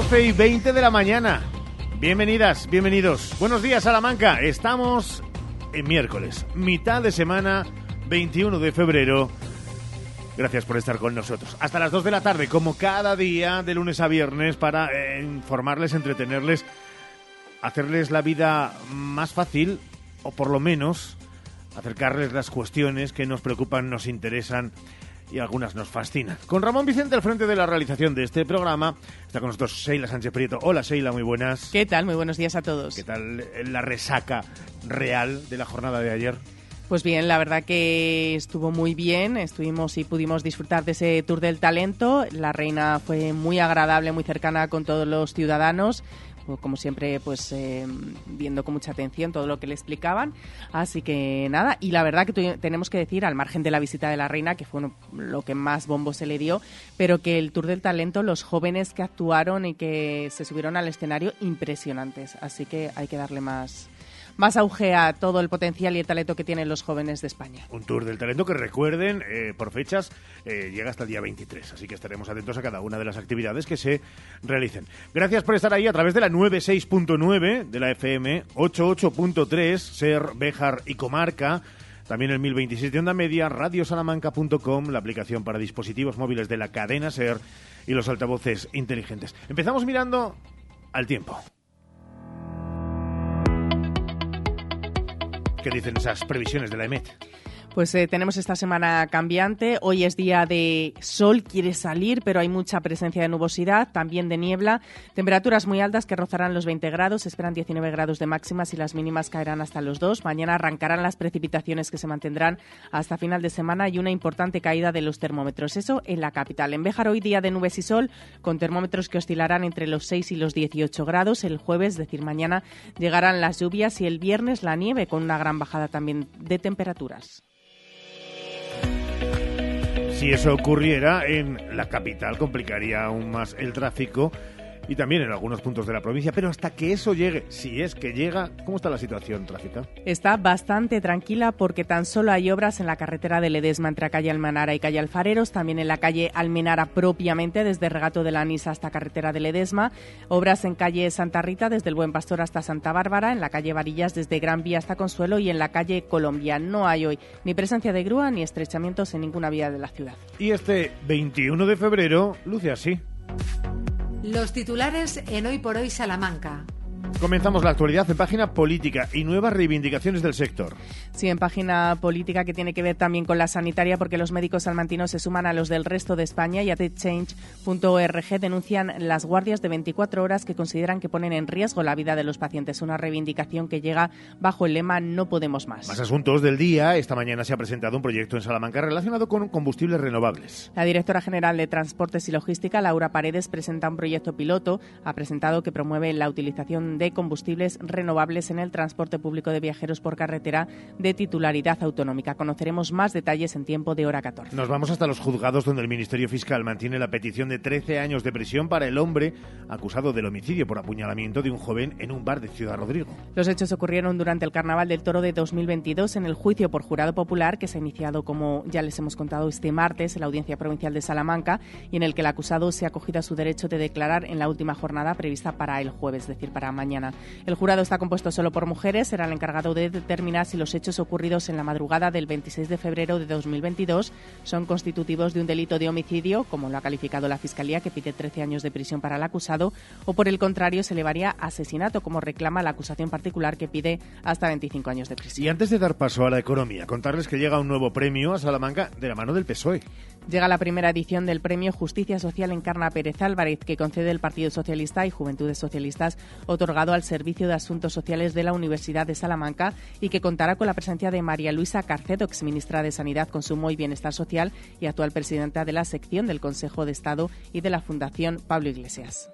12 y 20 de la mañana. Bienvenidas, bienvenidos. Buenos días, Salamanca. Estamos en miércoles, mitad de semana, 21 de febrero. Gracias por estar con nosotros. Hasta las 2 de la tarde, como cada día, de lunes a viernes, para eh, informarles, entretenerles, hacerles la vida más fácil, o por lo menos acercarles las cuestiones que nos preocupan, nos interesan y algunas nos fascinan. Con Ramón Vicente al frente de la realización de este programa, está con nosotros Sheila Sánchez Prieto. Hola Sheila, muy buenas. ¿Qué tal? Muy buenos días a todos. ¿Qué tal la resaca real de la jornada de ayer? Pues bien, la verdad que estuvo muy bien, estuvimos y pudimos disfrutar de ese Tour del Talento. La reina fue muy agradable, muy cercana con todos los ciudadanos como siempre, pues eh, viendo con mucha atención todo lo que le explicaban. Así que nada, y la verdad que tenemos que decir, al margen de la visita de la reina, que fue lo que más bombo se le dio, pero que el Tour del Talento, los jóvenes que actuaron y que se subieron al escenario, impresionantes. Así que hay que darle más, más auge a todo el potencial y el talento que tienen los jóvenes de España. Un tour del talento que recuerden, eh, por fechas, eh, llega hasta el día 23, así que estaremos atentos a cada una de las actividades que se realicen. Gracias por estar ahí a través de la 96.9 de la FM, 88.3, Ser, Béjar y Comarca. También el 1027 de Onda Media, radiosalamanca.com, la aplicación para dispositivos móviles de la cadena SER y los altavoces inteligentes. Empezamos mirando al tiempo. ¿Qué dicen esas previsiones de la EMET? Pues eh, tenemos esta semana cambiante. Hoy es día de sol, quiere salir, pero hay mucha presencia de nubosidad, también de niebla. Temperaturas muy altas que rozarán los 20 grados. Esperan 19 grados de máximas y las mínimas caerán hasta los 2. Mañana arrancarán las precipitaciones que se mantendrán hasta final de semana y una importante caída de los termómetros. Eso en la capital. En Béjar hoy día de nubes y sol, con termómetros que oscilarán entre los 6 y los 18 grados. El jueves, es decir, mañana, llegarán las lluvias y el viernes la nieve, con una gran bajada también de temperaturas. Si eso ocurriera en la capital, complicaría aún más el tráfico y también en algunos puntos de la provincia. Pero hasta que eso llegue, si es que llega, ¿cómo está la situación tráfica? Está bastante tranquila porque tan solo hay obras en la carretera de Ledesma entre calle Almenara y calle Alfareros, también en la calle Almenara propiamente, desde Regato de la Anisa hasta carretera de Ledesma, obras en calle Santa Rita desde el Buen Pastor hasta Santa Bárbara, en la calle Varillas desde Gran Vía hasta Consuelo y en la calle Colombia. No hay hoy ni presencia de grúa ni estrechamientos en ninguna vía de la ciudad. Y este 21 de febrero luce así. Los titulares en Hoy por Hoy Salamanca. Comenzamos la actualidad en página política y nuevas reivindicaciones del sector. Sí, en página política que tiene que ver también con la sanitaria, porque los médicos salmantinos se suman a los del resto de España y a TechChange.org denuncian las guardias de 24 horas que consideran que ponen en riesgo la vida de los pacientes. Una reivindicación que llega bajo el lema No podemos más. Más asuntos del día. Esta mañana se ha presentado un proyecto en Salamanca relacionado con combustibles renovables. La directora general de Transportes y Logística, Laura Paredes, presenta un proyecto piloto. Ha presentado que promueve la utilización de combustibles renovables en el transporte público de viajeros por carretera de titularidad autonómica. Conoceremos más detalles en tiempo de hora 14. Nos vamos hasta los juzgados donde el Ministerio Fiscal mantiene la petición de 13 años de prisión para el hombre acusado del homicidio por apuñalamiento de un joven en un bar de Ciudad Rodrigo. Los hechos ocurrieron durante el Carnaval del Toro de 2022 en el juicio por jurado popular que se ha iniciado, como ya les hemos contado, este martes en la Audiencia Provincial de Salamanca y en el que el acusado se ha acogido a su derecho de declarar en la última jornada prevista para el jueves, es decir, para mañana. El jurado está compuesto solo por mujeres, será el encargado de determinar si los hechos ocurridos en la madrugada del 26 de febrero de 2022 son constitutivos de un delito de homicidio, como lo ha calificado la Fiscalía, que pide 13 años de prisión para el acusado, o por el contrario se elevaría asesinato, como reclama la acusación particular, que pide hasta 25 años de prisión. Y antes de dar paso a la economía, contarles que llega un nuevo premio a Salamanca de la mano del PSOE. Llega la primera edición del Premio Justicia Social Encarna Pérez Álvarez, que concede el Partido Socialista y Juventudes Socialistas, otorgado al Servicio de Asuntos Sociales de la Universidad de Salamanca y que contará con la presencia de María Luisa Carcedo, exministra de Sanidad, Consumo y Bienestar Social y actual presidenta de la sección del Consejo de Estado y de la Fundación Pablo Iglesias.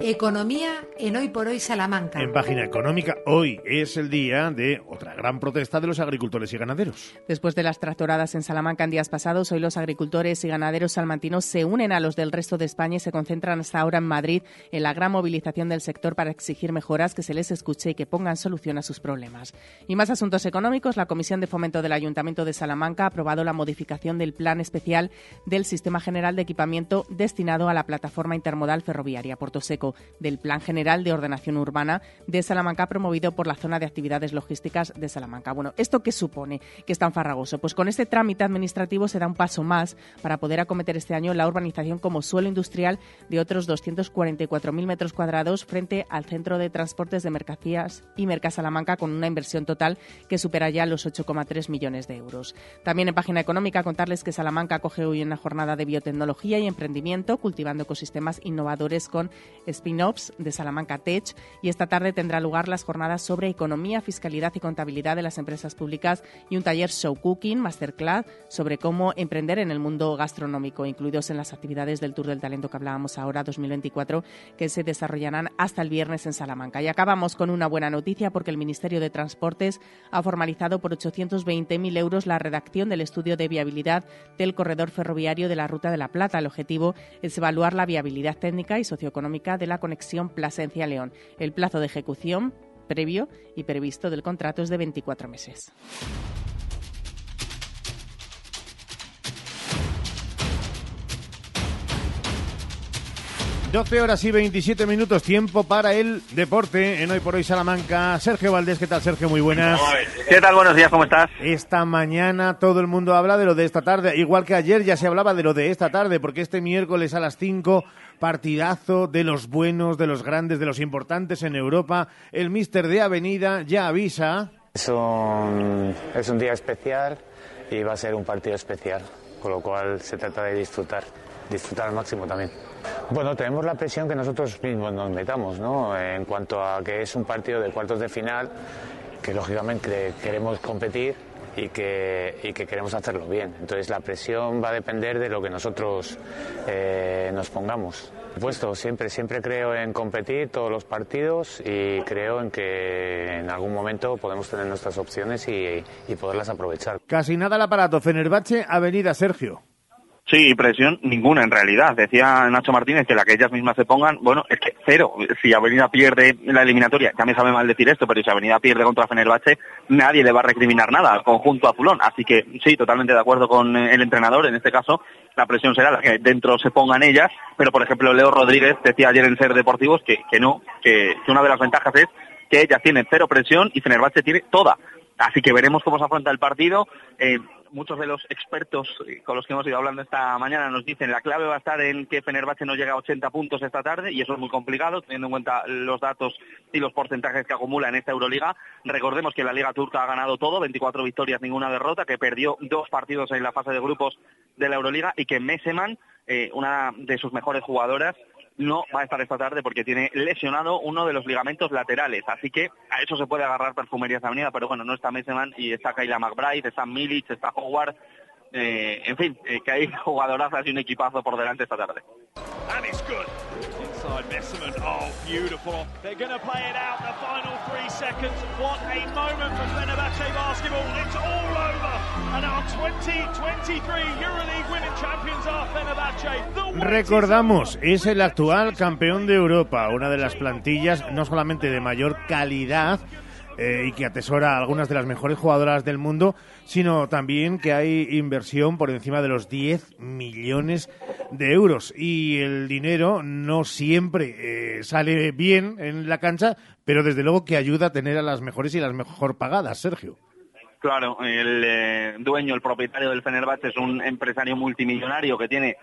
Economía en Hoy por Hoy Salamanca. En página económica, hoy es el día de otra gran protesta de los agricultores y ganaderos. Después de las tractoradas en Salamanca en días pasados, hoy los agricultores y ganaderos salmantinos se unen a los del resto de España y se concentran hasta ahora en Madrid en la gran movilización del sector para exigir mejoras, que se les escuche y que pongan solución a sus problemas. Y más asuntos económicos, la Comisión de Fomento del Ayuntamiento de Salamanca ha aprobado la modificación del Plan Especial del Sistema General de Equipamiento destinado a la plataforma intermodal ferroviaria Puerto Seco del Plan General de Ordenación Urbana de Salamanca promovido por la Zona de Actividades Logísticas de Salamanca. Bueno, ¿esto qué supone que es tan farragoso? Pues con este trámite administrativo se da un paso más para poder acometer este año la urbanización como suelo industrial de otros 244.000 metros cuadrados frente al Centro de Transportes de Mercancías y Merca Salamanca con una inversión total que supera ya los 8,3 millones de euros. También en página económica contarles que Salamanca acoge hoy una jornada de biotecnología y emprendimiento cultivando ecosistemas innovadores con spin-offs de Salamanca Tech y esta tarde tendrá lugar las jornadas sobre economía, fiscalidad y contabilidad de las empresas públicas y un taller show cooking, masterclass sobre cómo emprender en el mundo gastronómico, incluidos en las actividades del Tour del Talento que hablábamos ahora 2024, que se desarrollarán hasta el viernes en Salamanca. Y acabamos con una buena noticia porque el Ministerio de Transportes ha formalizado por 820.000 euros la redacción del estudio de viabilidad del corredor ferroviario de la Ruta de la Plata. El objetivo es evaluar la viabilidad técnica y socioeconómica de la conexión Plasencia-León. El plazo de ejecución previo y previsto del contrato es de 24 meses. 12 horas y 27 minutos, tiempo para el deporte en Hoy por Hoy Salamanca. Sergio Valdés, ¿qué tal Sergio? Muy buenas. ¿Qué tal? Buenos días, ¿cómo estás? Esta mañana todo el mundo habla de lo de esta tarde, igual que ayer ya se hablaba de lo de esta tarde, porque este miércoles a las 5, partidazo de los buenos, de los grandes, de los importantes en Europa. El míster de Avenida ya avisa. Es un día especial y va a ser un partido especial, con lo cual se trata de disfrutar, disfrutar al máximo también. Bueno, tenemos la presión que nosotros mismos nos metamos, ¿no? En cuanto a que es un partido de cuartos de final, que lógicamente queremos competir y que, y que queremos hacerlo bien. Entonces la presión va a depender de lo que nosotros eh, nos pongamos. Puesto, siempre, siempre creo en competir todos los partidos y creo en que en algún momento podemos tener nuestras opciones y, y poderlas aprovechar. Casi nada el aparato. Fenerbahce, Avenida Sergio. Sí, presión ninguna en realidad. Decía Nacho Martínez que la que ellas mismas se pongan, bueno, es que cero. Si Avenida pierde la eliminatoria, ya me sabe mal decir esto, pero si Avenida pierde contra Fenerbahce, nadie le va a recriminar nada al conjunto azulón. Así que sí, totalmente de acuerdo con el entrenador. En este caso, la presión será la que dentro se pongan ellas. Pero, por ejemplo, Leo Rodríguez decía ayer en Ser Deportivos que, que no, que, que una de las ventajas es que ellas tienen cero presión y Fenerbahce tiene toda. Así que veremos cómo se afronta el partido. Eh, muchos de los expertos con los que hemos ido hablando esta mañana nos dicen la clave va a estar en que Fenerbahce no llega a 80 puntos esta tarde y eso es muy complicado teniendo en cuenta los datos y los porcentajes que acumula en esta Euroliga. Recordemos que la Liga Turca ha ganado todo, 24 victorias, ninguna derrota, que perdió dos partidos en la fase de grupos de la Euroliga y que Meseman, eh, una de sus mejores jugadoras, no va a estar esta tarde porque tiene lesionado uno de los ligamentos laterales. Así que a eso se puede agarrar Perfumerías Avenida, pero bueno, no está Messeman y está Kayla McBride, está Milic, está Howard. Eh, en fin, eh, que hay jugadorazas y un equipazo por delante esta tarde. Inside Messerman. Oh, beautiful. They're going to play it out the final three seconds. What a moment for Fenerbahce basketball. It's all over. And our 2023 EuroLeague Women Champions are Fenerbahce. The wait is Recordamos, es el actual campeón de Europa, una de las plantillas no solamente de mayor calidad eh, y que atesora a algunas de las mejores jugadoras del mundo, sino también que hay inversión por encima de los 10 millones de euros. Y el dinero no siempre eh, sale bien en la cancha, pero desde luego que ayuda a tener a las mejores y las mejor pagadas, Sergio. Claro, el eh, dueño, el propietario del Fenerbahce es un empresario multimillonario que tiene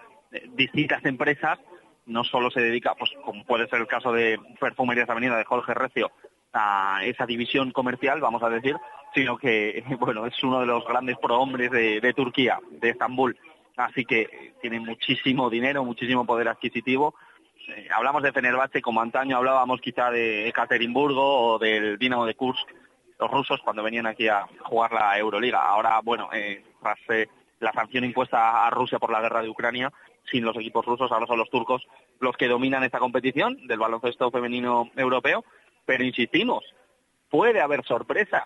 distintas empresas. No solo se dedica, pues como puede ser el caso de Perfumerías Avenida de Jorge Recio, a esa división comercial, vamos a decir, sino que, bueno, es uno de los grandes prohombres de, de Turquía, de Estambul. Así que tiene muchísimo dinero, muchísimo poder adquisitivo. Eh, hablamos de Fenerbahce como antaño hablábamos quizá de Ekaterimburgo o del Dinamo de Kursk, los rusos cuando venían aquí a jugar la Euroliga. Ahora, bueno, eh, tras eh, la sanción impuesta a Rusia por la guerra de Ucrania, sin los equipos rusos, ahora son los turcos los que dominan esta competición del baloncesto femenino europeo, pero insistimos, puede haber sorpresa,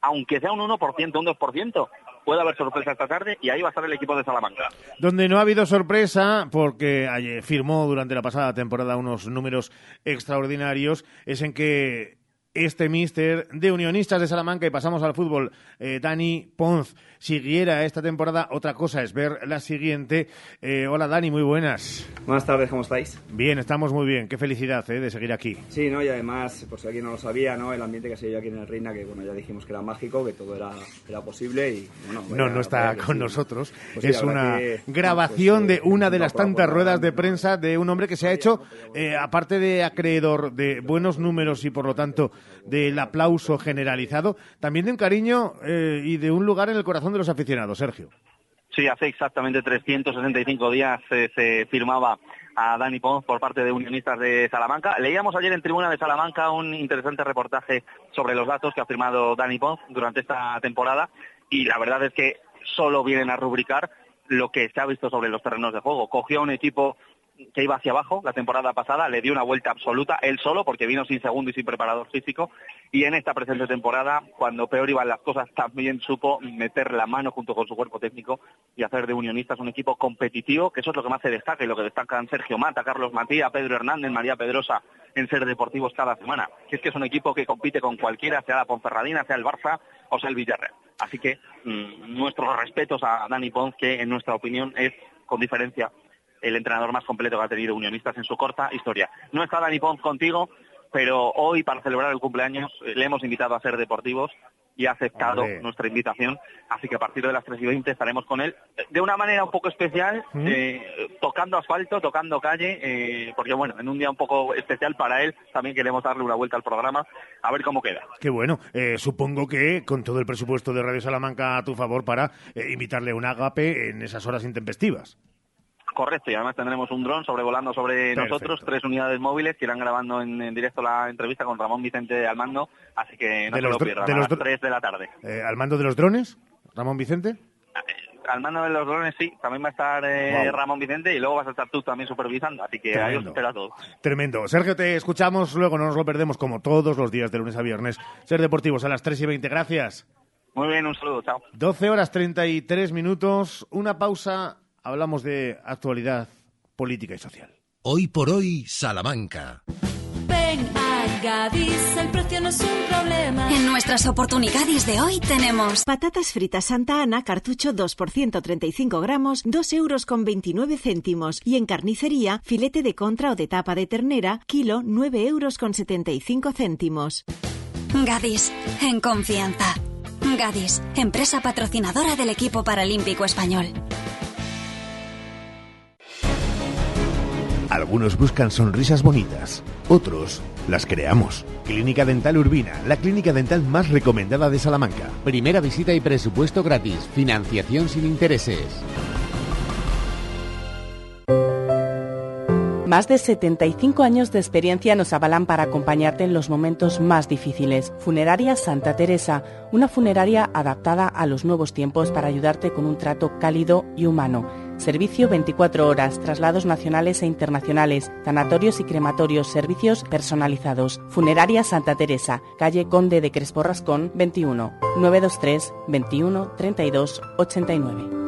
aunque sea un 1%, un 2%, puede haber sorpresa esta tarde y ahí va a estar el equipo de Salamanca. Donde no ha habido sorpresa, porque firmó durante la pasada temporada unos números extraordinarios, es en que este míster de Unionistas de Salamanca y pasamos al fútbol, eh, Dani Ponz, siguiera esta temporada. Otra cosa es ver la siguiente. Eh, hola Dani, muy buenas. Buenas tardes, ¿cómo estáis? Bien, estamos muy bien. Qué felicidad eh, de seguir aquí. Sí, ¿no? y además, por si alguien no lo sabía, ¿no? el ambiente que se vive aquí en el Reina, que bueno, ya dijimos que era mágico, que todo era, era posible y bueno, No, no está con nosotros. Pues es una grabación pues, de una de las tantas ruedas de prensa de un hombre que se ha hecho, aparte de acreedor de buenos números y por lo tanto del aplauso generalizado, también de un cariño eh, y de un lugar en el corazón de los aficionados, Sergio. Sí, hace exactamente 365 días eh, se firmaba a Dani Pons por parte de Unionistas de Salamanca. Leíamos ayer en Tribuna de Salamanca un interesante reportaje sobre los datos que ha firmado Dani Pons durante esta temporada y la verdad es que solo vienen a rubricar lo que se ha visto sobre los terrenos de juego. Cogió un equipo que iba hacia abajo la temporada pasada, le dio una vuelta absoluta, él solo, porque vino sin segundo y sin preparador físico, y en esta presente temporada, cuando peor iban las cosas, también supo meter la mano junto con su cuerpo técnico y hacer de Unionistas un equipo competitivo, que eso es lo que más se destaca y lo que destacan Sergio Mata, Carlos Matías, Pedro Hernández, María Pedrosa en ser deportivos cada semana, que es que es un equipo que compite con cualquiera, sea la Ponferradina, sea el Barça o sea el Villarreal. Así que mm, nuestros respetos a Dani Pons, que en nuestra opinión es, con diferencia, el entrenador más completo que ha tenido Unionistas en su corta historia. No está Dani Pons contigo, pero hoy para celebrar el cumpleaños eh, le hemos invitado a ser deportivos y ha aceptado nuestra invitación. Así que a partir de las 3 y 20 estaremos con él eh, de una manera un poco especial, eh, tocando asfalto, tocando calle, porque bueno, en un día un poco especial para él, también queremos darle una vuelta al programa, a ver cómo queda. Qué bueno. supongo que con todo el presupuesto de Radio Salamanca a tu favor para invitarle a un agape en esas horas intempestivas. Correcto, y además tendremos un dron sobrevolando sobre nosotros, tres unidades móviles que irán grabando en, directo la entrevista con Ramón Vicente al mando, así que no se lo pierdan, a las tres de la tarde. Eh, ¿Al mando de los drones, Ramón Vicente? Eh, al mando de los drones sí, también va a estar eh, Ramón Vicente y luego vas a estar tú también supervisando, así que ahí os espera todo. Tremendo. Sergio, te escuchamos, luego no nos lo perdemos como todos los días de lunes a viernes. Ser Deportivos a las 3 y 20, gracias. Muy bien, un saludo, chao. 12 horas 33 minutos, una pausa hablamos de actualidad política y social. Hoy por hoy, Salamanca. Ven a Gadis, el precio no es un problema. En nuestras oportunidades de hoy tenemos patatas fritas Santa Ana, cartucho 2 por 135 gramos, 2 euros con 29 céntimos. Y en carnicería, filete de contra o de tapa de ternera, kilo 9 euros con 75 céntimos. Gadis, en confianza. Gadis, empresa patrocinadora del equipo paralímpico español. Algunos buscan sonrisas bonitas, otros las creamos. Clínica Dental Urbina, la clínica dental más recomendada de Salamanca. Primera visita y presupuesto gratis. Financiación sin intereses. Más de 75 años de experiencia nos avalan para acompañarte en los momentos más difíciles. Funeraria Santa Teresa, una funeraria adaptada a los nuevos tiempos para ayudarte con un trato cálido y humano. Servicio 24 horas, traslados nacionales e internacionales, sanatorios y crematorios, servicios personalizados. Funeraria Santa Teresa, calle Conde de Crespo Rascón, 21, 923 21 32 89.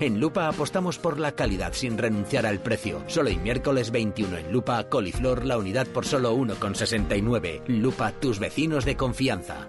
En Lupa apostamos por la calidad sin renunciar al precio. Solo el miércoles 21 en Lupa, coliflor la unidad por solo 1,69. Lupa, tus vecinos de confianza.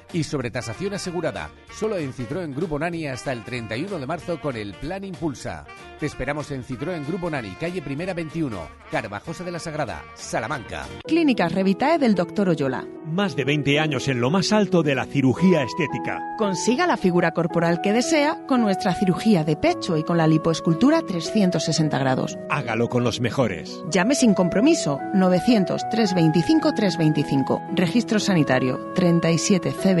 y sobre tasación asegurada. Solo en Citroën Grupo Nani hasta el 31 de marzo con el Plan Impulsa. Te esperamos en Citroën Grupo Nani, calle Primera 21, Carvajosa de la Sagrada, Salamanca. Clínicas Revitae del Dr. Oyola. Más de 20 años en lo más alto de la cirugía estética. Consiga la figura corporal que desea con nuestra cirugía de pecho y con la lipoescultura 360 grados. Hágalo con los mejores. Llame sin compromiso 900 325 325. Registro sanitario 37 CB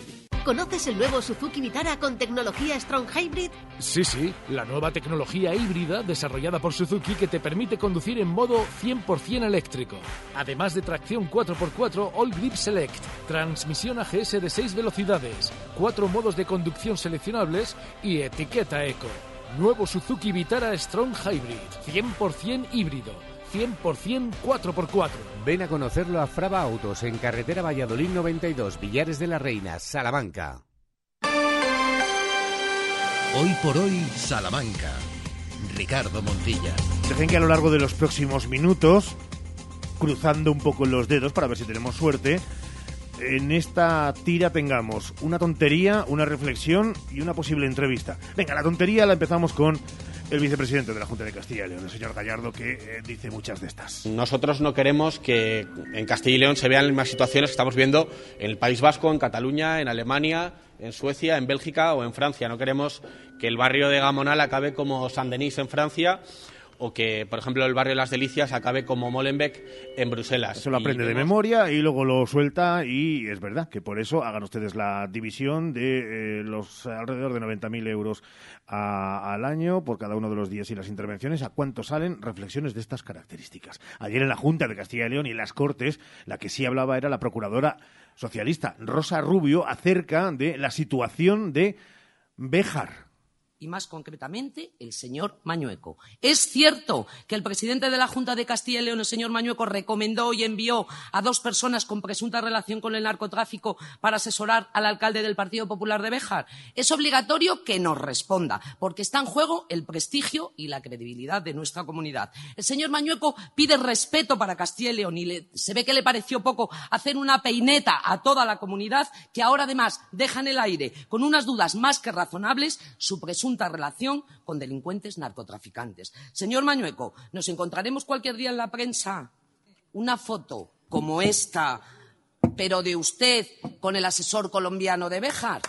¿Conoces el nuevo Suzuki Vitara con tecnología Strong Hybrid? Sí, sí, la nueva tecnología híbrida desarrollada por Suzuki que te permite conducir en modo 100% eléctrico. Además de tracción 4x4 All Grip Select, transmisión AGS de 6 velocidades, cuatro modos de conducción seleccionables y etiqueta eco. Nuevo Suzuki Vitara Strong Hybrid, 100% híbrido 100% 4x4. Ven a conocerlo a Fraba Autos en carretera Valladolid 92, Villares de la Reina, Salamanca. Hoy por hoy, Salamanca. Ricardo Montilla. Dejen que a lo largo de los próximos minutos, cruzando un poco los dedos para ver si tenemos suerte, en esta tira tengamos una tontería, una reflexión y una posible entrevista. Venga, la tontería la empezamos con el vicepresidente de la Junta de Castilla y León, el señor Gallardo, que eh, dice muchas de estas. Nosotros no queremos que en Castilla y León se vean las mismas situaciones que estamos viendo en el País Vasco, en Cataluña, en Alemania, en Suecia, en Bélgica o en Francia. No queremos que el barrio de Gamonal acabe como Saint-Denis en Francia o que, por ejemplo, el barrio de Las Delicias acabe como Molenbeek en Bruselas. Se lo aprende de memoria y luego lo suelta y es verdad que por eso hagan ustedes la división de eh, los alrededor de 90.000 euros al año por cada uno de los días y las intervenciones. ¿A cuánto salen reflexiones de estas características? Ayer en la Junta de Castilla y León y en las Cortes, la que sí hablaba era la procuradora socialista Rosa Rubio acerca de la situación de Béjar y más concretamente el señor Mañueco. Es cierto que el presidente de la Junta de Castilla y León, el señor Mañueco, recomendó y envió a dos personas con presunta relación con el narcotráfico para asesorar al alcalde del Partido Popular de Béjar. Es obligatorio que nos responda, porque está en juego el prestigio y la credibilidad de nuestra comunidad. El señor Mañueco pide respeto para Castilla y León y se ve que le pareció poco hacer una peineta a toda la comunidad que ahora además deja en el aire con unas dudas más que razonables su presunta relación con delincuentes narcotraficantes. Señor Mañueco, nos encontraremos cualquier día en la prensa una foto como esta, pero de usted con el asesor colombiano de Béjar.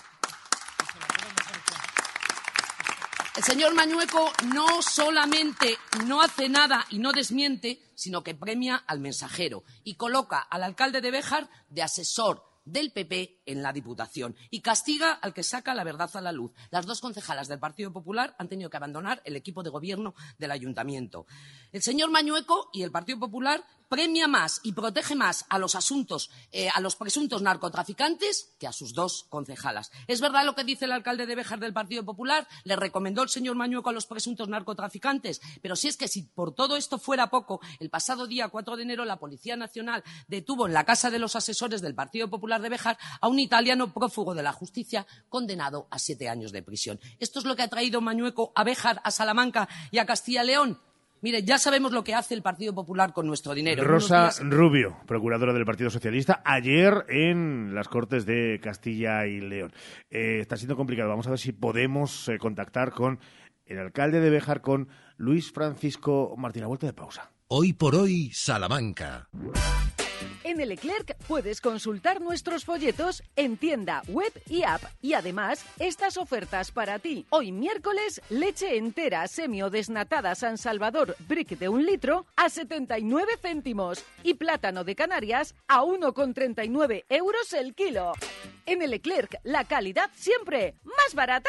El señor Mañueco no solamente no hace nada y no desmiente, sino que premia al mensajero y coloca al alcalde de Béjar de asesor del PP en la Diputación y castiga al que saca la verdad a la luz. Las dos concejalas del Partido Popular han tenido que abandonar el equipo de gobierno del ayuntamiento. El señor Mañueco y el Partido Popular premia más y protege más a los asuntos, eh, a los presuntos narcotraficantes que a sus dos concejalas. ¿Es verdad lo que dice el alcalde de Béjar del Partido Popular? Le recomendó el señor Mañueco a los presuntos narcotraficantes. Pero si es que si por todo esto fuera poco, el pasado día 4 de enero la Policía Nacional detuvo en la casa de los asesores del Partido Popular de Béjar a un italiano prófugo de la justicia condenado a siete años de prisión. Esto es lo que ha traído Mañueco a Béjar, a Salamanca y a Castilla y León. Mire, ya sabemos lo que hace el Partido Popular con nuestro dinero. Rosa Rubio, procuradora del Partido Socialista, ayer en las Cortes de Castilla y León. Eh, está siendo complicado. Vamos a ver si podemos eh, contactar con el alcalde de Béjar, con Luis Francisco Martín. A vuelta de pausa. Hoy por hoy, Salamanca. En el Leclerc puedes consultar nuestros folletos en tienda, web y app. Y además, estas ofertas para ti. Hoy miércoles, leche entera semi o desnatada San Salvador brick de un litro a 79 céntimos. Y plátano de Canarias a 1,39 euros el kilo. En el Leclerc, la calidad siempre más barata.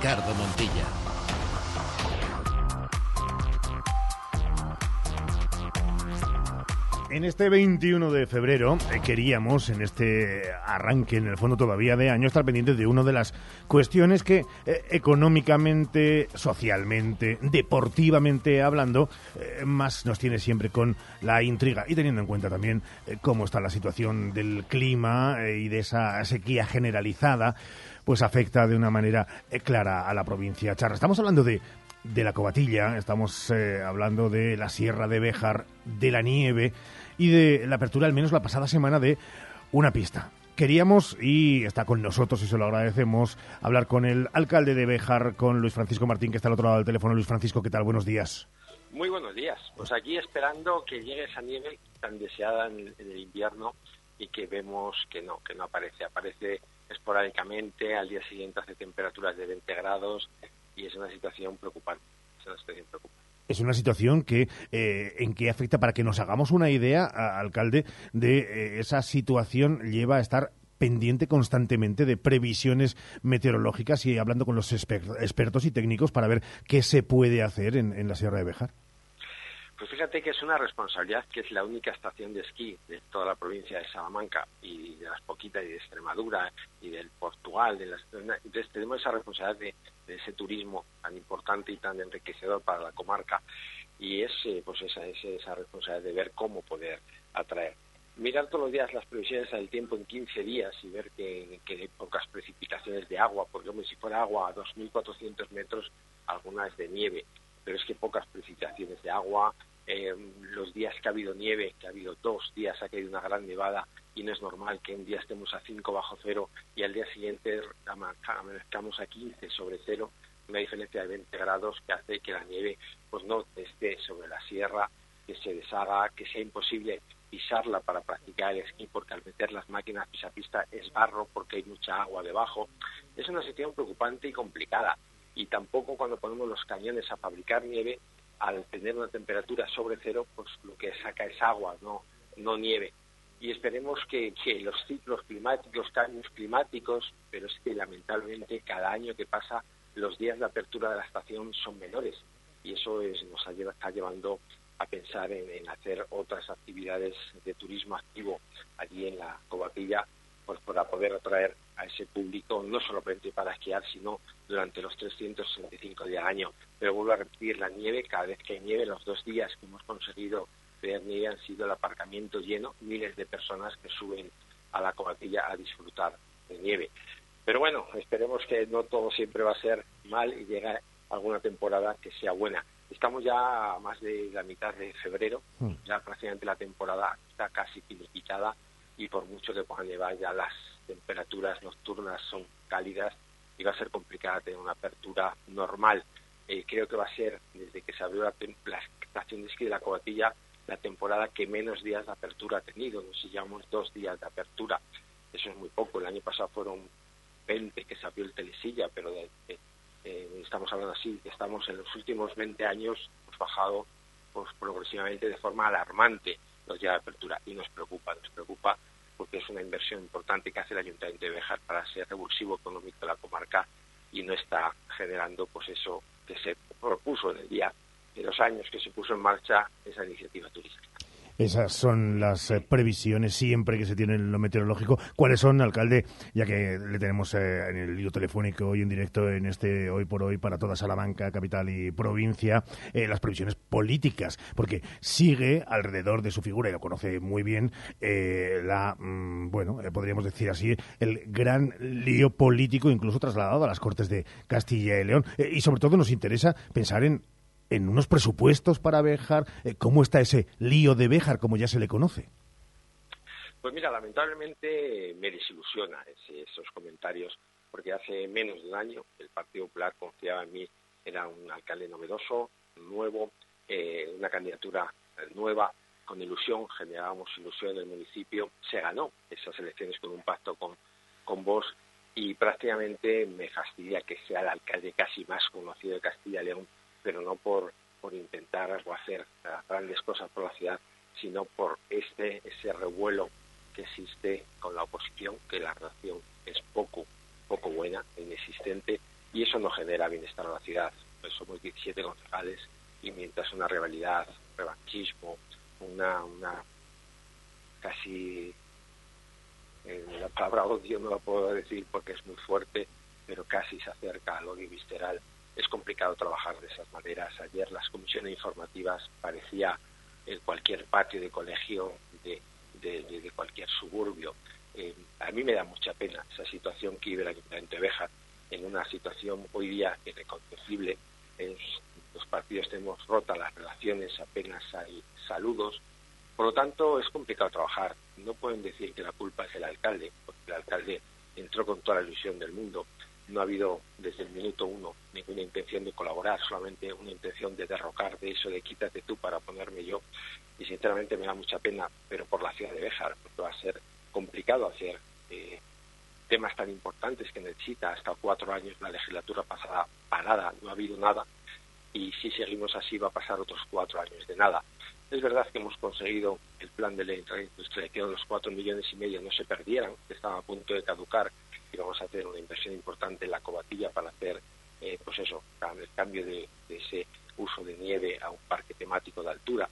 Ricardo Montilla. En este 21 de febrero eh, queríamos, en este arranque, en el fondo todavía de año, estar pendientes de una de las cuestiones que eh, económicamente, socialmente, deportivamente hablando, eh, más nos tiene siempre con la intriga y teniendo en cuenta también cómo está la situación del clima y de esa sequía generalizada, pues afecta de una manera clara a la provincia charra. Estamos hablando de de la Cobatilla, estamos hablando de la Sierra de Béjar, de la nieve y de la apertura, al menos la pasada semana, de una pista. Queríamos, y está con nosotros y se lo agradecemos, hablar con el alcalde de Béjar, con Luis Francisco Martín, que está al otro lado del teléfono. Luis Francisco, ¿qué tal? Buenos días. Muy buenos días. Pues aquí esperando que llegue esa nieve tan deseada en el invierno y que vemos que no, que no aparece. Aparece esporádicamente, al día siguiente hace temperaturas de 20 grados y es una situación preocupante. Es una situación preocupante es una situación que eh, en que afecta para que nos hagamos una idea, alcalde, de eh, esa situación lleva a estar pendiente constantemente de previsiones meteorológicas y hablando con los expertos y técnicos para ver qué se puede hacer en, la Sierra de Bejar. Pues fíjate que es una responsabilidad que es la única estación de esquí de toda la provincia de Salamanca y de las poquitas y de Extremadura y del Portugal. De las, entonces tenemos esa responsabilidad de, ese turismo tan importante y tan enriquecedor para la comarca y es eh, pues esa, esa responsabilidad de ver cómo poder atraer. Mirar todos los días las previsiones del tiempo en 15 días y ver que, hay pocas precipitaciones de agua, porque si fuera agua a 2.400 metros, algunas de nieve, pero es que pocas precipitaciones de agua, eh, los días que ha habido nieve, que ha habido dos días, ha caído una gran nevada, y no es normal que un día estemos a 5 bajo cero y al día siguiente amanezcamos a 15 sobre cero, una diferencia de 20 grados que hace que la nieve pues no esté sobre la sierra, que se deshaga, que sea imposible pisarla para practicar el esquí porque al meter las máquinas pista es barro porque hay mucha agua debajo. Es una situación preocupante y complicada y tampoco cuando ponemos los cañones a fabricar nieve, al tener una temperatura sobre cero, pues lo que saca es agua, no, no nieve. Y esperemos que, los ciclos climáticos, cambios climáticos, pero es que lamentablemente cada año que pasa los días de apertura de la estación son menores. Y eso es, nos está llevando a pensar en, hacer otras actividades de turismo activo allí en la Cobatilla pues para poder atraer a ese público no solamente para esquiar sino durante los 365 días al año pero vuelvo a repetir la nieve cada vez que hay nieve los dos días que hemos conseguido nieve han sido el aparcamiento lleno, miles de personas que suben a la cobatilla a disfrutar de nieve. Pero bueno, esperemos que no todo siempre va a ser mal y llegue alguna temporada que sea buena. Estamos ya a más de la mitad de febrero, hmm. ya prácticamente la temporada está casi finiquitada y por mucho que puedan llevar ya las temperaturas nocturnas son cálidas y va a ser complicada tener una apertura normal. Eh, creo que va a ser, desde que se abrió la, la estación de esquí de la Cobatilla, la temporada que menos días de apertura ha tenido, no si llevamos dos días de apertura, eso es muy poco, el año pasado fueron 20 que se abrió el telesilla, pero estamos hablando así, estamos en los últimos 20 años, hemos bajado pues, progresivamente de forma alarmante los días de apertura y nos preocupa, nos preocupa porque es una inversión importante que hace el Ayuntamiento de Bejar para ser revulsivo económico de la comarca y no está generando pues eso que se propuso en el día de los años que se puso en marcha esa iniciativa turística. Esas son las eh, previsiones siempre que se tiene en lo meteorológico. ¿Cuáles son, alcalde, ya que le tenemos eh, en el lío telefónico hoy en directo en este Hoy por Hoy para toda Salamanca, capital y provincia, eh, las previsiones políticas? Porque sigue alrededor de su figura, y lo conoce muy bien, la, mm, bueno, podríamos decir así, el gran lío político, incluso trasladado a las Cortes de Castilla y León. y sobre todo nos interesa pensar en en unos presupuestos para Béjar? Eh, ¿Cómo está ese lío de Béjar, como ya se le conoce? Pues mira, lamentablemente me desilusiona esos comentarios, porque hace menos de un año el Partido Popular confiaba en mí, era un alcalde novedoso, nuevo, eh, una candidatura nueva, con ilusión, generábamos ilusión en el municipio, se ganó esas elecciones con un pacto con, con vos y prácticamente me fastidia que sea el alcalde casi más conocido de Castilla y León pero no por, por intentar o hacer grandes cosas por la ciudad, sino por este ese revuelo que existe con la oposición, que la relación es poco poco buena, inexistente, y eso no genera bienestar a la ciudad. Pues somos 17 concejales y mientras una rivalidad, revanchismo, una, una casi eh, la palabra odio no la puedo decir porque es muy fuerte, pero casi se acerca al odio visceral es complicado trabajar de esas maneras. Ayer las comisiones informativas parecía en cualquier patio de colegio de, de, cualquier suburbio. Eh, a mí me da mucha pena esa situación que vive el Ayuntamiento de Béjar, en una situación hoy día irreconocible. En los partidos tenemos rota las relaciones, apenas hay saludos. Por lo tanto, es complicado trabajar. No pueden decir que la culpa es el alcalde, porque el alcalde entró con toda la ilusión del mundo no ha habido desde el minuto uno ninguna intención de colaborar, solamente una intención de derrocar de eso, de quítate tú para ponerme yo. Y sinceramente me da mucha pena, pero por la ciudad de Béjar, porque va a ser complicado hacer eh, temas tan importantes que necesita hasta cuatro años la legislatura pasada parada, no ha habido nada, y si seguimos así va a pasar otros cuatro años de nada. Es verdad que hemos conseguido el plan de ley industrial, que los cuatro millones y medio no se perdieran, que estaba a punto de caducar y vamos a hacer una inversión importante en la cobatilla para hacer, eh, pues eso, el cambio de, ese uso de nieve a un parque temático de altura.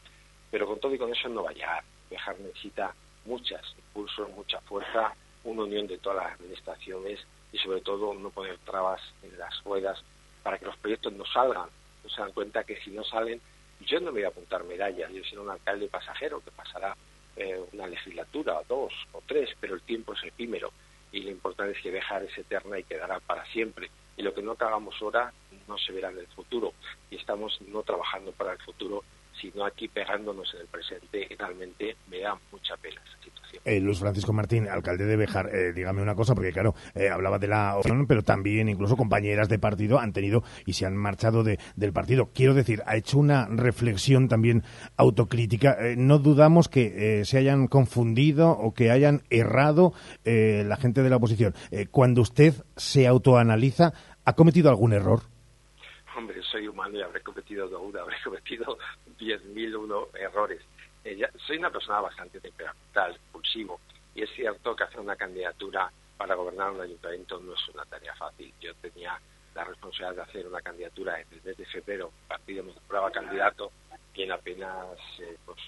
Pero con todo y con eso no va a llegar. Viajar necesita muchas impulsos, mucha fuerza, una unión de todas las administraciones y sobre todo no poner trabas en las ruedas para que los proyectos no salgan. No se dan cuenta que si no salen, yo no me voy a apuntar medallas, yo seré un alcalde pasajero que pasará eh, una legislatura, o dos o tres, pero el tiempo es efímero y lo importante es que dejar es eterna y quedará para siempre. Y lo que no hagamos ahora no se verá en el futuro. Y estamos no trabajando para el futuro, sino aquí pegándonos en el presente. realmente me da mucha pena esa situación. Eh, Luis Francisco Martín, alcalde de Bejar, eh, dígame una cosa, porque claro, eh, hablaba de la opción, pero también incluso compañeras de partido han tenido y se han marchado de, del partido. Quiero decir, ha hecho una reflexión también autocrítica. no dudamos que se hayan confundido o que hayan errado la gente de la oposición. cuando usted se autoanaliza, ¿ha cometido algún error? Hombre, soy humano y habré cometido duda, habré cometido 10.000 errores. Eh, soy una persona bastante temperamental, impulsivo, y es cierto que hacer una candidatura para gobernar un ayuntamiento no es una tarea fácil. Yo tenía la responsabilidad de hacer una candidatura en el mes de febrero, partido me compraba candidato y en apenas eh, pues,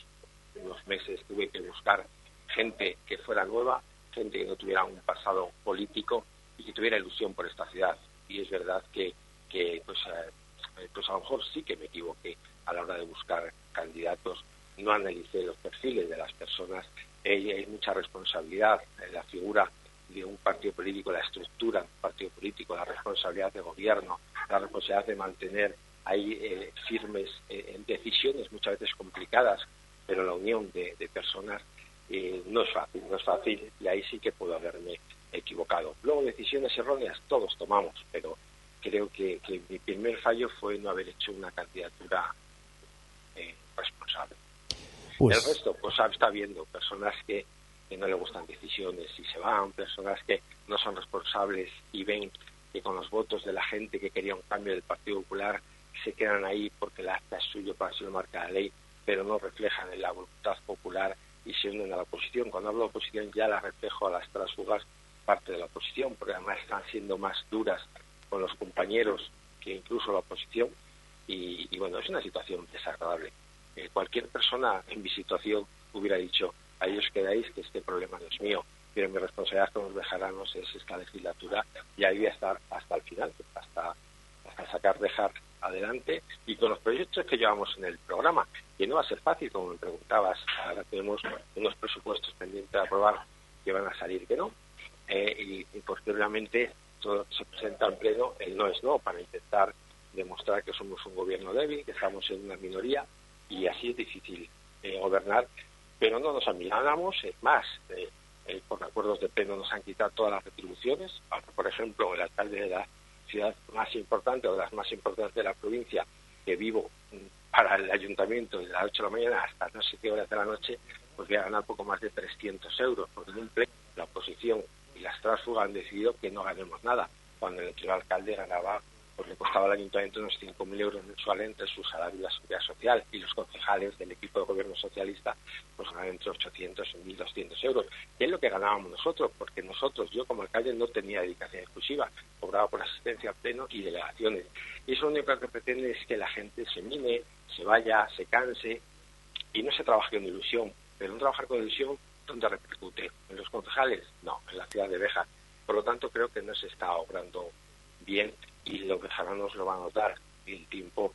unos meses tuve que buscar gente que fuera nueva, gente que no tuviera un pasado político y que tuviera ilusión por esta ciudad. Y es verdad que, que pues, eh, pues a lo mejor sí que me equivoqué a la hora de buscar candidatos, no analicé los perfiles de las personas, hay mucha responsabilidad en la figura de un partido político, la estructura de un partido político, la responsabilidad de gobierno, la responsabilidad de mantener ahí eh, firmes eh, decisiones muchas veces complicadas, pero la unión de, personas eh, no es fácil, no es fácil y ahí sí que puedo haberme equivocado. Luego decisiones erróneas todos tomamos, pero creo que, que mi primer fallo fue no haber hecho una candidatura Pues... El resto, pues está viendo personas que, no le gustan decisiones y se van, personas que no son responsables y ven que con los votos de la gente que quería un cambio del Partido Popular se quedan ahí porque el acta es suyo para si lo marca la ley, pero no reflejan en la voluntad popular y se unen a la oposición. Cuando hablo de oposición ya la reflejo a las trasugas parte de la oposición, porque además están siendo más duras con los compañeros que incluso la oposición y, y bueno, es una situación desagradable cualquier en mi situación hubiera dicho, ahí os quedáis, que este problema no es mío, pero mi responsabilidad como bejaranos es esta legislatura y ahí voy a estar hasta el final, hasta, hasta sacar dejar adelante y con los proyectos que llevamos en el programa, que no va a ser fácil, como me preguntabas, ahora tenemos unos presupuestos pendientes de aprobar que van a salir que no, eh, y, y, posteriormente todo se presenta en pleno el no es no, para intentar demostrar que somos un gobierno débil, que estamos en una minoría y así es difícil eh, gobernar, pero no nos es más, eh, eh, por acuerdos de pleno nos han quitado todas las retribuciones, por ejemplo, el alcalde de la ciudad más importante o de las más importantes de la provincia, que vivo mm, para el ayuntamiento de las 8 de la mañana hasta no sé qué horas de la noche, pues voy a ganar poco más de 300 euros, porque en un pleno la oposición y las tránsfugas han decidido que no ganemos nada, cuando el anterior alcalde ganaba pues le costaba al ayuntamiento unos 5.000 euros mensuales entre su salario y la seguridad social y los concejales del equipo de gobierno socialista pues ganan entre 800 y 1.200 euros. ¿Qué es lo que ganábamos nosotros? Porque nosotros, yo como alcalde, no tenía dedicación exclusiva, cobraba por asistencia pleno y delegaciones. Y eso lo único que pretende es que la gente se mime, se canse y no se trabaje con ilusión. Pero un trabajar con ilusión, ¿dónde repercute? ¿En los concejales? No, en la ciudad de Beja. Por lo tanto, creo que no se está obrando bien y los nos lo van a notar. El tiempo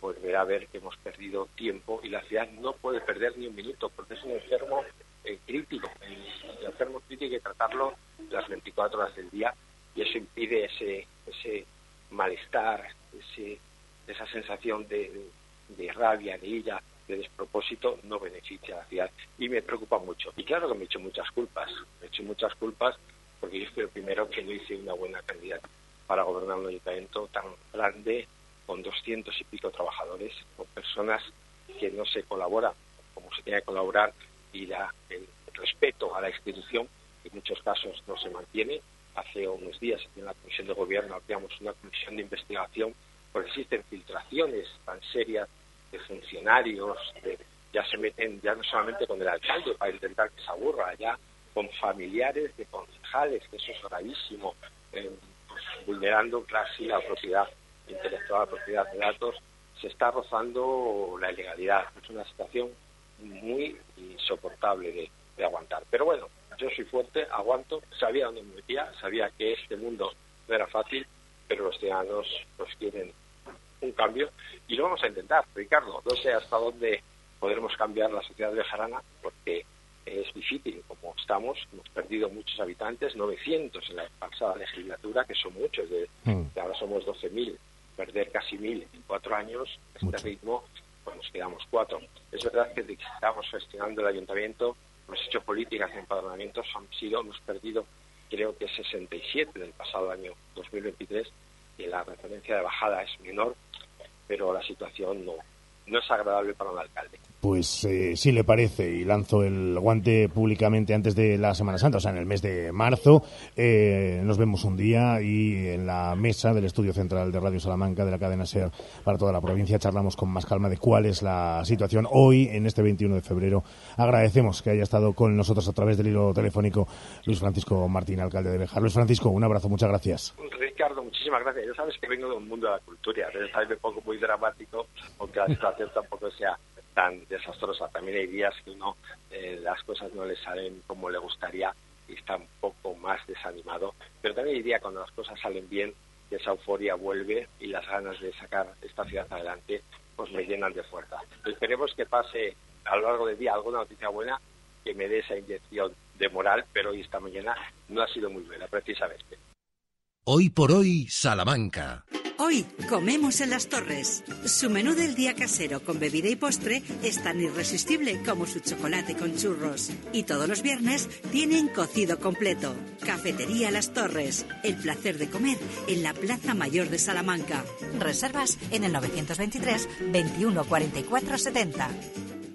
volverá a ver que hemos perdido tiempo y la ciudad no puede perder ni un minuto porque es un enfermo eh, crítico. El, enfermo crítico hay que tratarlo las 24 horas del día y eso impide ese, ese malestar, ese, esa sensación de, de, rabia, de ira, de despropósito, no beneficia a la ciudad. Y me preocupa mucho. Y claro que me he hecho muchas culpas. Me he hecho muchas culpas porque yo fui el primero que no hice una buena candidatura para gobernar un ayuntamiento tan grande, con doscientos y pico trabajadores, con personas que no se colabora como se tiene que colaborar y la, el respeto a la institución, que en muchos casos no se mantiene. Hace unos días en la Comisión de Gobierno habíamos una comisión de investigación porque existen filtraciones tan serias de funcionarios, ya se meten ya no solamente con el alcalde para intentar que se aburra, ya con familiares de concejales, que eso es gravísimo, eh, vulnerando casi la propiedad intelectual, la propiedad de datos, se está rozando la ilegalidad. Es una situación muy insoportable de, aguantar. Pero bueno, yo soy fuerte, aguanto, sabía dónde me metía, sabía que este mundo no era fácil, pero los ciudadanos pues quieren un cambio y lo vamos a intentar, Ricardo. No sé hasta dónde podremos cambiar la sociedad de Jarana, porque es difícil como estamos, hemos perdido muchos habitantes, 900 en la pasada legislatura, que son muchos, de, mm. ahora somos 12.000, perder casi 1.000 en cuatro años, este ritmo, pues nos quedamos cuatro. Es verdad que estamos gestionando el ayuntamiento, hemos hecho políticas de empadronamientos, han sido, hemos perdido creo que 67 del pasado año 2023 y la referencia de bajada es menor, pero la situación no, no es agradable para un alcalde. Pues eh, sí le parece, y lanzo el guante públicamente antes de la Semana Santa, o sea, en el mes de marzo. Eh, nos vemos un día y en la mesa del Estudio Central de Radio Salamanca de la cadena SER para toda la provincia charlamos con más calma de cuál es la situación hoy, en este 21 de febrero. Agradecemos que haya estado con nosotros a través del hilo telefónico Luis Francisco Martín, alcalde de Bejar. Luis Francisco, un abrazo, muchas gracias. Ricardo, muchísimas gracias. Ya sabes que vengo de un mundo de la cultura, a veces me pongo muy dramático, aunque la situación tampoco sea tan desastrosa. También hay días que uno eh, las cosas no le salen como le gustaría y está un poco más desanimado. Pero también hay días cuando las cosas salen bien, que esa euforia vuelve y las ganas de sacar esta ciudad adelante pues me llenan de fuerza. Esperemos que pase a lo largo del día alguna noticia buena que me dé esa inyección de moral, pero hoy esta mañana no ha sido muy buena, precisamente. Hoy por hoy, Salamanca. Hoy comemos en las torres. Su menú del día casero con bebida y postre es tan irresistible como su chocolate con churros. Y todos los viernes tienen cocido completo. Cafetería Las Torres. El placer de comer en la Plaza Mayor de Salamanca. Reservas en el 923 21 44 70.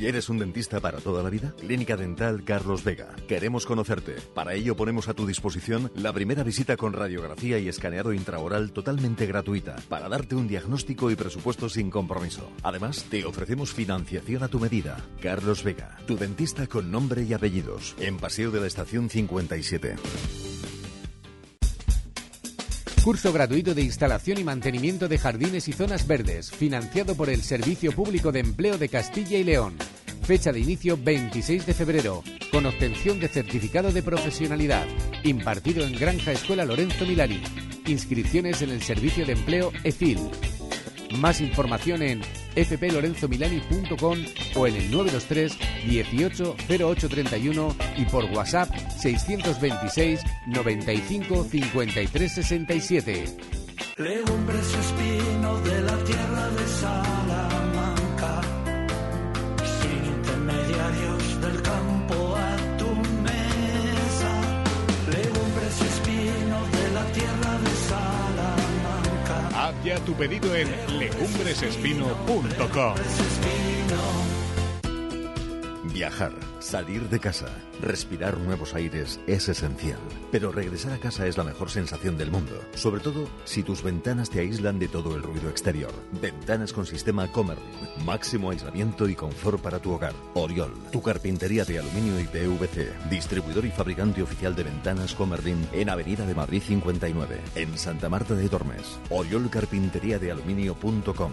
¿Quieres un dentista para toda la vida? Clínica Dental Carlos Vega. Queremos conocerte. Para ello ponemos a tu disposición la primera visita con radiografía y escaneado intraoral totalmente gratuita para darte un diagnóstico y presupuesto sin compromiso. Además, te ofrecemos financiación a tu medida. Carlos Vega, tu dentista con nombre y apellidos. En Paseo de la Estación 57. Curso gratuito de instalación y mantenimiento de jardines y zonas verdes, financiado por el Servicio Público de Empleo de Castilla y León. Fecha de inicio 26 de febrero, con obtención de certificado de profesionalidad, impartido en Granja Escuela Lorenzo Milani. Inscripciones en el Servicio de Empleo EFIL. Más información en fplorenzomilani.com o en el 923 18 0831 y por WhatsApp 626 95 53 67. Legumbres espino de la tierra ya tu pedido en legumbresespino.com. Viajar, salir de casa, respirar nuevos aires es esencial. Pero regresar a casa es la mejor sensación del mundo, sobre todo si tus ventanas te aíslan de todo el ruido exterior. Ventanas con sistema Comerlin, máximo aislamiento y confort para tu hogar. Oriol, tu carpintería de aluminio y PVC, distribuidor y fabricante oficial de ventanas Comerlin en Avenida de Madrid 59, en Santa Marta de Tormes. Oriolcarpinteriadealuminio.com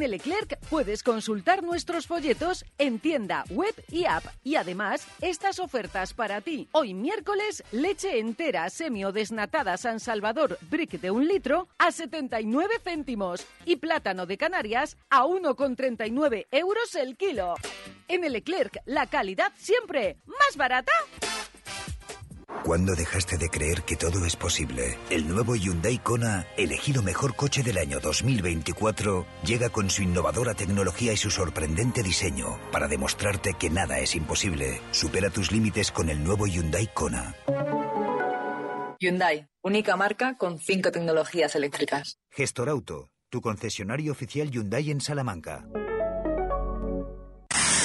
En el Leclerc puedes consultar nuestros folletos en tienda, web y app. Y además, estas ofertas para ti. Hoy miércoles, leche entera semio desnatada San Salvador Brick de un litro a 79 céntimos. Y plátano de Canarias a 1,39 euros el kilo. En Leclerc, la calidad siempre más barata. ¿Cuándo dejaste de creer que todo es posible? El nuevo Hyundai Kona, elegido mejor coche del año 2024, llega con su innovadora tecnología y su sorprendente diseño para demostrarte que nada es imposible. Supera tus límites con el nuevo Hyundai Kona. Hyundai, única marca con cinco tecnologías eléctricas. Gestor Auto, tu concesionario oficial Hyundai en Salamanca.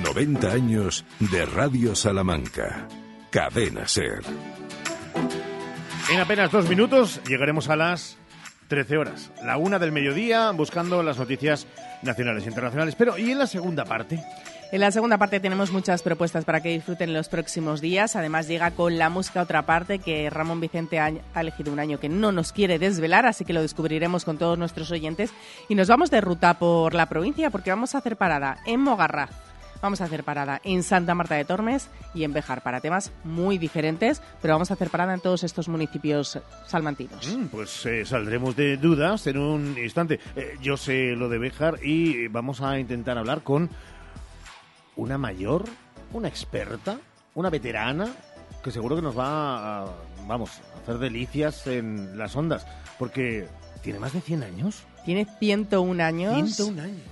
90 años de Radio Salamanca. Cadena Ser. En apenas dos minutos llegaremos a las 13 horas, la una del mediodía, buscando las noticias nacionales e internacionales. Pero, ¿y en la segunda parte? En la segunda parte tenemos muchas propuestas para que disfruten los próximos días. Además llega con la música otra parte que Ramón Vicente ha, ha elegido un año que no nos quiere desvelar, así que lo descubriremos con todos nuestros oyentes. Y nos vamos de ruta por la provincia porque vamos a hacer parada en Mogarra. Vamos a hacer parada en Santa Marta de Tormes y en Bejar para temas muy diferentes, pero vamos a hacer parada en todos estos municipios salmantinos. Mm, pues eh, saldremos de dudas en un instante. Eh, yo sé lo de Bejar y vamos a intentar hablar con una mayor, una experta, una veterana, que seguro que nos va a, vamos, a hacer delicias en las ondas, porque tiene más de 100 años. Tiene 101 años. 101 años.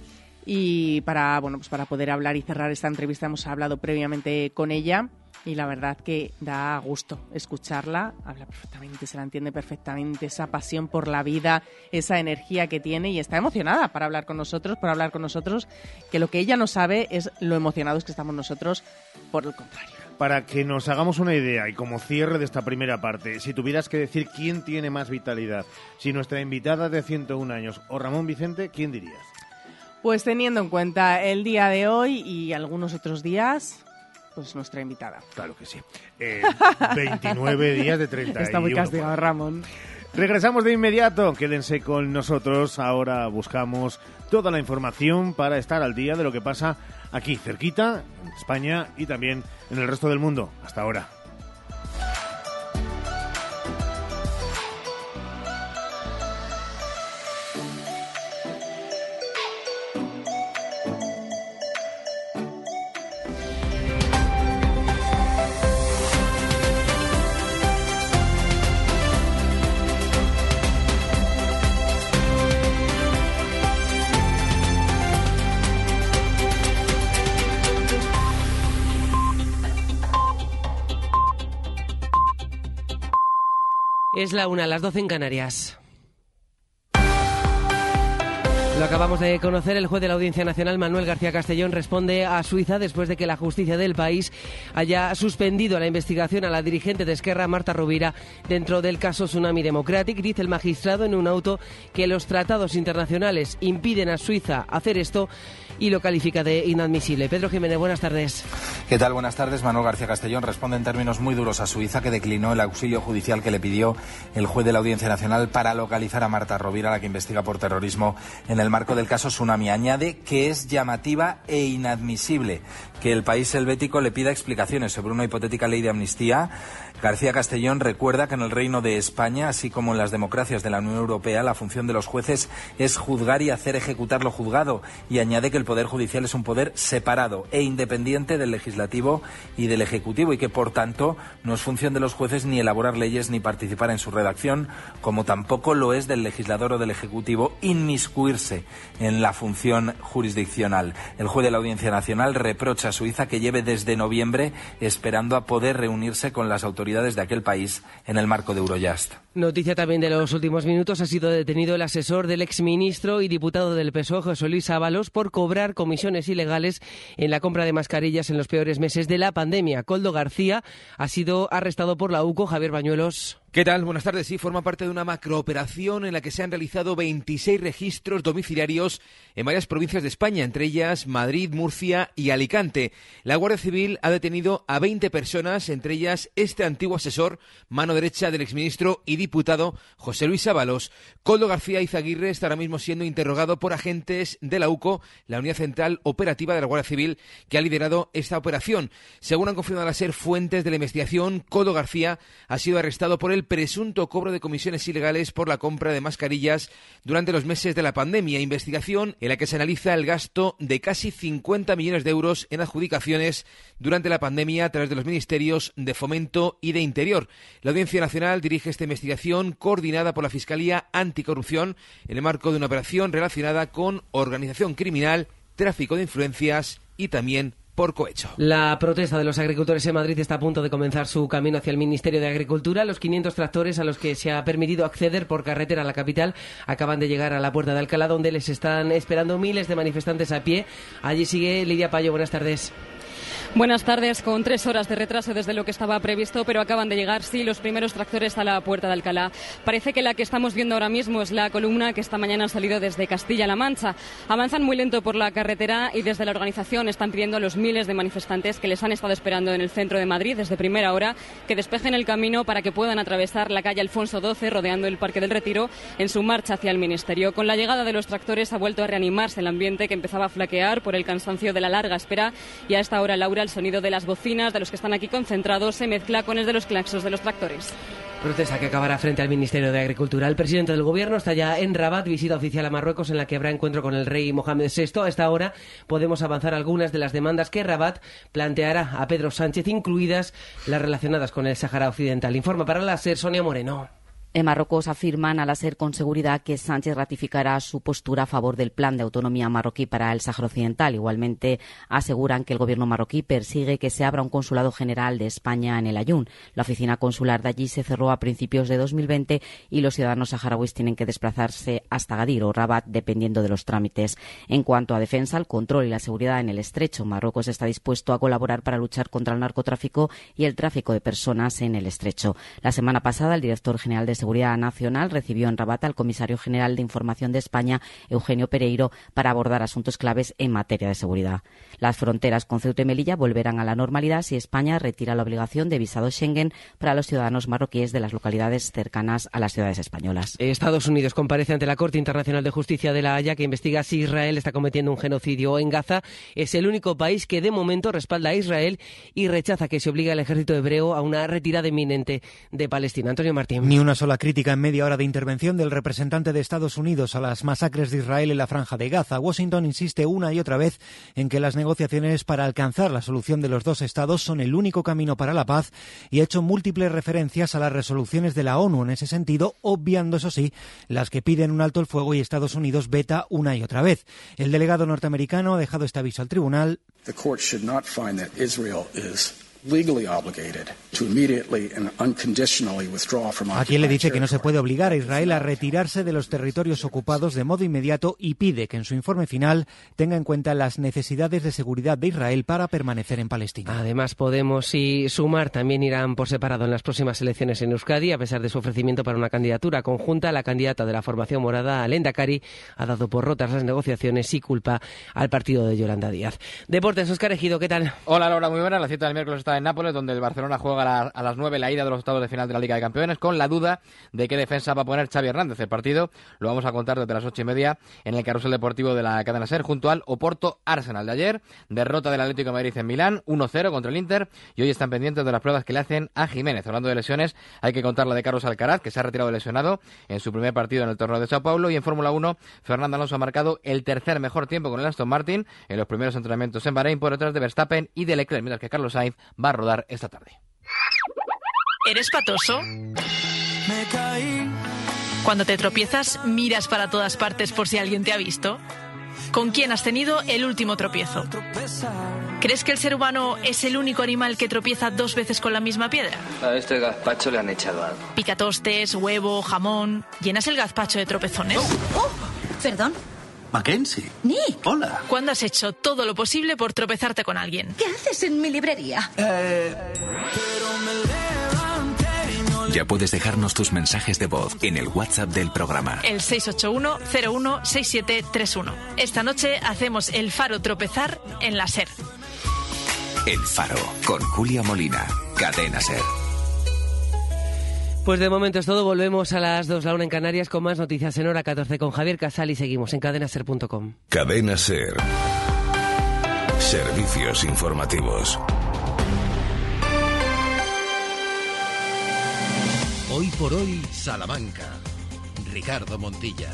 Y para, bueno, pues para poder hablar y cerrar esta entrevista hemos hablado previamente con ella y la verdad que da gusto escucharla, habla perfectamente, se la entiende perfectamente, esa pasión por la vida, esa energía que tiene y está emocionada para hablar con nosotros, por hablar con nosotros, que lo que ella no sabe es lo emocionados que estamos nosotros por el contrario. para que nos hagamos una idea y como cierre de esta primera parte, si tuvieras que decir quién tiene más vitalidad, si nuestra invitada de 101 años o Ramón Vicente, ¿quién dirías? Pues teniendo en cuenta el día de hoy y algunos otros días, pues nuestra invitada. Claro que sí. Eh, 29 días de 30. Está muy castigado, Ramón. Regresamos de inmediato, quédense con nosotros. Ahora buscamos toda la información para estar al día de lo que pasa aquí, cerquita, en España y también en el resto del mundo. Hasta ahora. Es la una, las doce en Canarias. Lo acabamos de conocer, el juez de la Audiencia Nacional, Manuel García Castellón, responde a Suiza después de que la justicia del país haya suspendido la investigación a la dirigente de Esquerra, Marta Rovira, dentro del caso Tsunami Democratic. Dice el magistrado en un auto que los tratados internacionales impiden a Suiza hacer esto y lo califica de inadmisible. Pedro Jiménez, buenas tardes. ¿Qué tal? Buenas tardes. Manuel García Castellón responde en términos muy duros a Suiza, que declinó el auxilio judicial que le pidió el juez de la Audiencia Nacional para localizar a Marta Rovira, la que investiga por terrorismo en el marco del caso Tsunami. Añade que es llamativa e inadmisible que el país helvético le pida explicaciones sobre una hipotética ley de amnistía. García Castellón recuerda que en el Reino de España, así como en las democracias de la Unión Europea, la función de los jueces es juzgar y hacer ejecutar lo juzgado. Y añade que el Poder Judicial es un poder separado e independiente del Legislativo y del Ejecutivo y que, por tanto, no es función de los jueces ni elaborar leyes ni participar en su redacción, como tampoco lo es del legislador o del Ejecutivo inmiscuirse en la función jurisdiccional. El juez de la Audiencia Nacional reprocha a Suiza que lleve desde noviembre esperando a poder reunirse con las autoridades de aquel país en el marco de Eurojust. Noticia también de los últimos minutos. Ha sido detenido el asesor del exministro y diputado del PSOE, José Luis Ábalos, por cobrar comisiones ilegales en la compra de mascarillas en los peores meses de la pandemia. Coldo García ha sido arrestado por la UCO. Javier Bañuelos. ¿Qué tal? Buenas tardes. Sí, forma parte de una macrooperación en la que se han realizado 26 registros domiciliarios en varias provincias de España, entre ellas Madrid, Murcia y Alicante. La Guardia Civil ha detenido a 20 personas, entre ellas este antiguo asesor, mano derecha del exministro y diputado José Luis Ábalos. Coldo García Izaguirre está ahora mismo siendo interrogado por agentes de la UCO, la Unidad Central Operativa de la Guardia Civil, que ha liderado esta operación. Según han confirmado a ser fuentes de la investigación, Coldo García ha sido arrestado por el presunto cobro de comisiones ilegales por la compra de mascarillas durante los meses de la pandemia. Investigación en la que se analiza el gasto de casi 50 millones de euros en adjudicaciones durante la pandemia a través de los ministerios de Fomento y de Interior. La Audiencia Nacional dirige esta investigación coordinada por la Fiscalía Anticorrupción en el marco de una operación relacionada con organización criminal, tráfico de influencias y también por cohecho. La protesta de los agricultores en Madrid está a punto de comenzar su camino hacia el Ministerio de Agricultura. Los 500 tractores a los que se ha permitido acceder por carretera a la capital acaban de llegar a la puerta de Alcalá, donde les están esperando miles de manifestantes a pie. Allí sigue Lidia Payo. Buenas tardes. Buenas tardes, con tres horas de retraso desde lo que estaba previsto, pero acaban de llegar, sí, los primeros tractores a la puerta de Alcalá. Parece que la que estamos viendo ahora mismo es la columna que esta mañana ha salido desde Castilla-La Mancha. Avanzan muy lento por la carretera y desde la organización están pidiendo a los miles de manifestantes que les han estado esperando en el centro de Madrid desde primera hora que despejen el camino para que puedan atravesar la calle Alfonso XII rodeando el Parque del Retiro en su marcha hacia el Ministerio. Con la llegada de los tractores ha vuelto a reanimarse el ambiente que empezaba a flaquear por el cansancio de la larga espera y a esta hora, Laura, el sonido de las bocinas de los que están aquí concentrados se mezcla con el de los claxos de los tractores. Protesta que acabará frente al Ministerio de Agricultura. El presidente del Gobierno está ya en Rabat, visita oficial a Marruecos en la que habrá encuentro con el rey Mohamed VI. A esta hora podemos avanzar algunas de las demandas que Rabat planteará a Pedro Sánchez, incluidas las relacionadas con el Sáhara Occidental. Informa para la SER Sonia Moreno. En Marruecos afirman al hacer con seguridad que Sánchez ratificará su postura a favor del plan de autonomía marroquí para el Sáhara Occidental. Igualmente aseguran que el gobierno marroquí persigue que se abra un consulado general de España en el Ayun. La oficina consular de allí se cerró a principios de 2020 y los ciudadanos saharauis tienen que desplazarse hasta Gadir o Rabat dependiendo de los trámites. En cuanto a defensa, el control y la seguridad en el estrecho, Marruecos está dispuesto a colaborar para luchar contra el narcotráfico y el tráfico de personas en el estrecho. La semana pasada, el director general de Seguridad Nacional recibió en Rabat al comisario general de Información de España, Eugenio Pereiro, para abordar asuntos claves en materia de seguridad. Las fronteras con Ceuta y Melilla volverán a la normalidad si España retira la obligación de visado Schengen para los ciudadanos marroquíes de las localidades cercanas a las ciudades españolas. Estados Unidos comparece ante la Corte Internacional de Justicia de la Haya que investiga si Israel está cometiendo un genocidio en Gaza. Es el único país que de momento respalda a Israel y rechaza que se obligue al ejército hebreo a una retirada inminente de Palestina. Antonio Martín. Ni una sola crítica en media hora de intervención del representante de Estados Unidos a las masacres de Israel en la franja de Gaza. Washington insiste una y otra vez en que las negociaciones para alcanzar la solución de los dos estados son el único camino para la paz y ha hecho múltiples referencias a las resoluciones de la ONU en ese sentido, obviando, eso sí, las que piden un alto el fuego y Estados Unidos veta una y otra vez. El delegado norteamericano ha dejado este aviso al tribunal. Court should not find that Israel is legally obligated to immediately and unconditionally withdraw from A quien le dice que no se puede obligar a Israel a retirarse de los territorios ocupados de modo inmediato y pide que en su informe final tenga en cuenta las necesidades de seguridad de Israel para permanecer en Palestina. Además, Podemos y Sumar también irán por separado en las próximas elecciones en Euskadi, a pesar de su ofrecimiento para una candidatura conjunta. La candidata de la formación morada, Alenda Cari, ha dado por rotas las negociaciones y culpa al partido de Yolanda Díaz. Deportes, Oscar Ejido, ¿qué tal? Hola, Laura, muy buena. La cita del miércoles está en Nápoles, donde el Barcelona juega a, la- a las 9 la ida de los octavos de final de la Liga de Campeones, con la duda de qué defensa va a poner Xavi Hernández. El partido lo vamos a contar desde las ocho y media en el carrusel deportivo de la cadena SER, junto al Oporto Arsenal de ayer. Derrota del Atlético de Madrid en Milán, 1-0 contra el Inter, y hoy están pendientes de las pruebas que le hacen a Jiménez. Hablando de lesiones, hay que contar la de Carlos Alcaraz, que se ha retirado lesionado en su primer partido en el torneo de Sao Paulo, y en Fórmula 1, Fernando Alonso ha marcado el tercer mejor tiempo con el Aston Martin en los primeros entrenamientos en Bahrein por detrás de Verstappen y de Leclerc, mientras que Carlos Sainz va a rodar esta tarde. ¿Eres patoso? Me caí. Cuando te tropiezas, miras para todas partes por si alguien te ha visto. ¿Con quién has tenido el último tropiezo? ¿Crees que el ser humano es el único animal que tropieza dos veces con la misma piedra? A este gazpacho le han echado algo. Picatostes, huevo, jamón. ¿Llenas el gazpacho de tropezones? Perdón. Mackenzie. Nick. Hola. ¿Cuándo has hecho todo lo posible por tropezarte con alguien? ¿Qué haces en mi librería? Ya puedes dejarnos tus mensajes de voz en el WhatsApp del programa. El 681-016731. Esta noche hacemos el faro tropezar en la SER. El Faro, con Julia Molina. Cadena Ser. Pues de momento es todo. Volvemos a las 2, la una en Canarias, con más noticias en hora 14 con Javier Casal y seguimos en cadenaser.com. Cadena Ser. Servicios informativos. Hoy por hoy, Salamanca. Ricardo Montilla.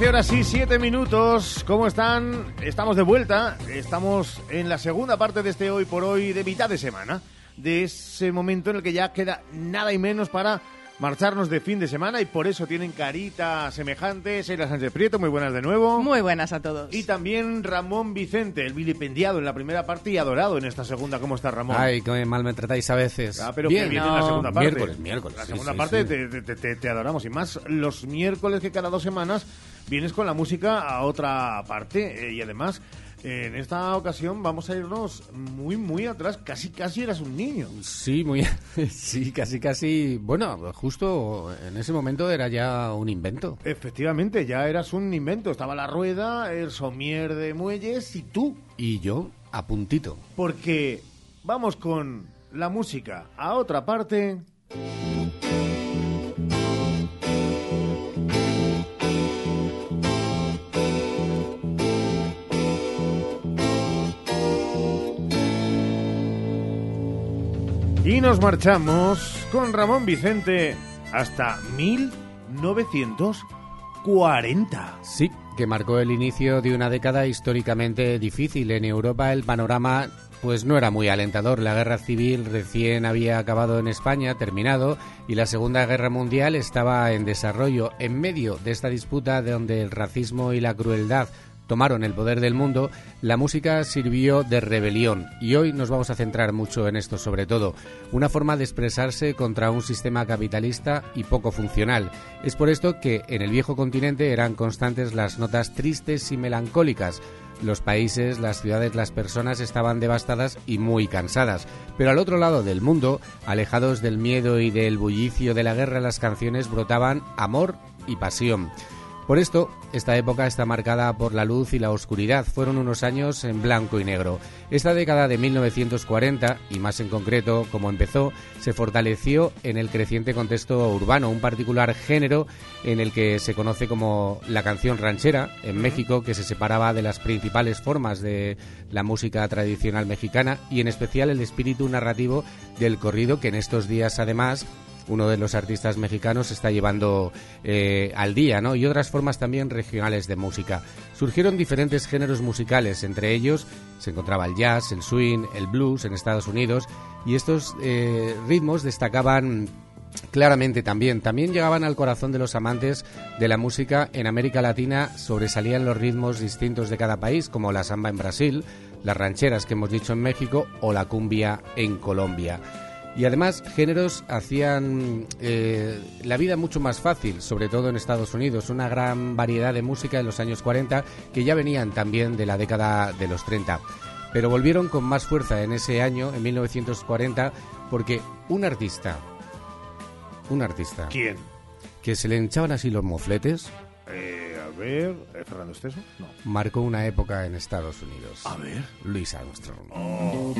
Trece horas y 7 minutos. ¿Cómo están? Estamos de vuelta. Estamos en la segunda parte de este hoy por hoy de mitad de semana. De ese momento en el que ya queda nada y menos para marcharnos de fin de semana y por eso tienen carita semejante. Sheila Sánchez Prieto, muy buenas de nuevo. Muy buenas a todos. Y también Ramón Vicente, el vilipendiado en la primera parte y adorado en esta segunda. ¿Cómo está Ramón? Ay, que mal me tratáis a veces. Ah, pero bien, que viene en la segunda parte. Miércoles, miércoles. La sí, segunda sí, parte sí. Te, te- te- te adoramos. Y más los miércoles que cada dos semanas vienes con la música a otra parte. eh, y además, eh, en esta ocasión vamos a irnos muy, muy atrás. Casi, casi eras un niño. Sí, muy, sí, casi, casi. Bueno, justo en ese momento era ya un invento. Efectivamente, ya eras un invento. Estaba la rueda, el somier de muelles y tú. Y yo a puntito. Porque vamos con la música a otra parte. Y nos marchamos con Ramón Vicente hasta 1940. Sí, que marcó el inicio de una década históricamente difícil. En Europa el panorama pues no era muy alentador. La guerra civil recién había acabado en España, terminado, y la Segunda Guerra Mundial estaba en desarrollo. En medio de esta disputa donde el racismo y la crueldad tomaron el poder del mundo, la música sirvió de rebelión y hoy nos vamos a centrar mucho en esto sobre todo, una forma de expresarse contra un sistema capitalista y poco funcional. Es por esto que en el viejo continente eran constantes las notas tristes y melancólicas. Los países, las ciudades, las personas estaban devastadas y muy cansadas. Pero al otro lado del mundo, alejados del miedo y del bullicio de la guerra, las canciones brotaban amor y pasión. Por esto, esta época está marcada por la luz y la oscuridad. Fueron unos años en blanco y negro. Esta década de 1940, y más en concreto como empezó, se fortaleció en el creciente contexto urbano, un particular género en el que se conoce como la canción ranchera en México, que se separaba de las principales formas de la música tradicional mexicana y en especial el espíritu narrativo del corrido que en estos días además uno de los artistas mexicanos está llevando eh, al día, ¿no? Y otras formas también regionales de música. Surgieron diferentes géneros musicales, entre ellos se encontraba el jazz, el swing, el blues en Estados Unidos, y estos eh, ritmos destacaban claramente también. También llegaban al corazón de los amantes de la música en América Latina, sobresalían los ritmos distintos de cada país, como la samba en Brasil, las rancheras que hemos dicho en México o la cumbia en Colombia. Y además, géneros hacían eh, la vida mucho más fácil, sobre todo en Estados Unidos. Una gran variedad de música en los años 40 que ya venían también de la década de los 30. Pero volvieron con más fuerza en ese año, en 1940, porque un artista, un artista. ¿Quién? Que se le hinchaban así los mofletes. Eh, a ver, ¿eh, Fernando Esteso? No. Marcó una época en Estados Unidos. A ver. Luis Armstrong. Oh.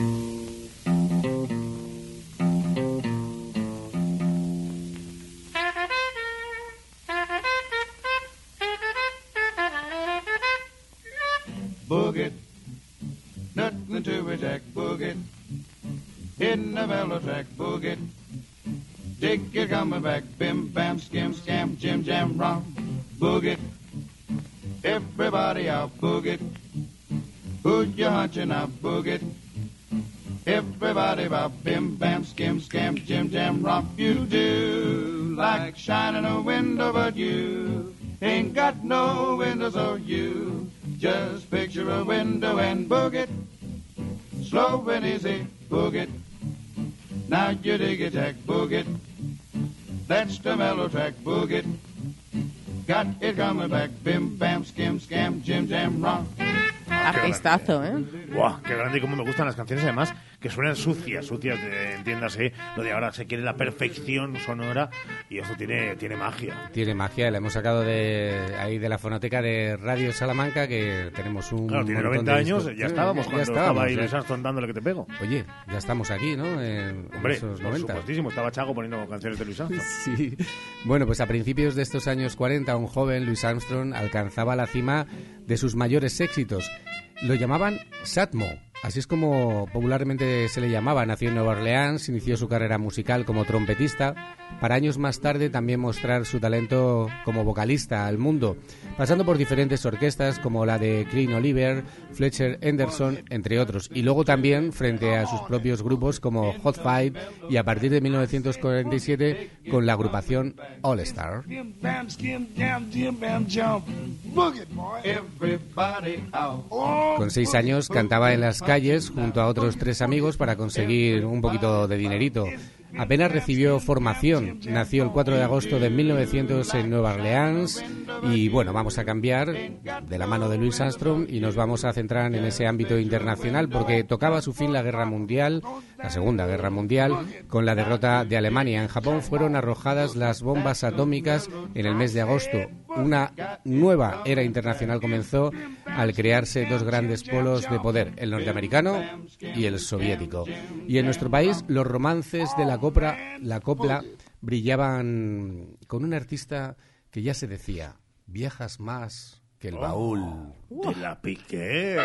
Hitting the mellow track boogie. Dig it coming back, bim bam, skim scam, jim jam rom, boogie. Everybody out boogie. Who you hunching out boogie? Everybody about bim bam, skim scam, jim jam romp. You do like shining a window, but you ain't got no windows, or you just picture a window and boogie. Slow and easy, boog it. Now you dig it, Jack, boog it. That's the mellow track, boog it. Got it coming back, bim, bam, skim, scam, jim, jam, rom. Artistazo, ¿eh? Buah, qué grande y cómo me gustan las canciones, además, que suenan sucias, sucias, de, entiéndase, lo de ahora se quiere la perfección sonora y eso tiene, tiene magia. Tiene magia, la hemos sacado de ahí de la fonoteca de Radio Salamanca, que tenemos un Claro, tiene montón 90 de años, ya Sí, estábamos ya cuando estábamos, estaba ahí. Luis Armstrong dándole que te pego. Oye, ya estamos aquí, ¿no? En, en Hombre, esos por 90. supuestísimo, estaba Chago poniendo canciones de Luis Armstrong. Sí. Bueno, pues a principios de estos años 40, un joven, Louis Armstrong, alcanzaba la cima de sus mayores éxitos. Lo llamaban Satmo, así es como popularmente se le llamaba. Nació en Nueva Orleans, inició su carrera musical como trompetista, para años más tarde también mostrar su talento como vocalista al mundo, pasando por diferentes orquestas como la de Clean Oliver, Fletcher Henderson, entre otros, y luego también frente a sus propios grupos como Hot Five y a partir de 1947 con la agrupación All Star. Con seis años cantaba en las calles junto a otros tres amigos para conseguir un poquito de dinerito. Apenas recibió formación. Nació el 4 de agosto de 1900 en Nueva Orleans. Y bueno, vamos a cambiar de la mano de Louis Armstrong y nos vamos a centrar en ese ámbito internacional porque tocaba a su fin la guerra mundial, la Segunda Guerra Mundial. Con la derrota de Alemania en Japón fueron arrojadas las bombas atómicas en el mes de agosto. Una nueva era internacional comenzó al crearse dos grandes polos de poder, el norteamericano y el soviético. Y en nuestro país los romances de la copla, la copla brillaban con un artista que ya se decía, viajas más que el baúl. Te la piqué.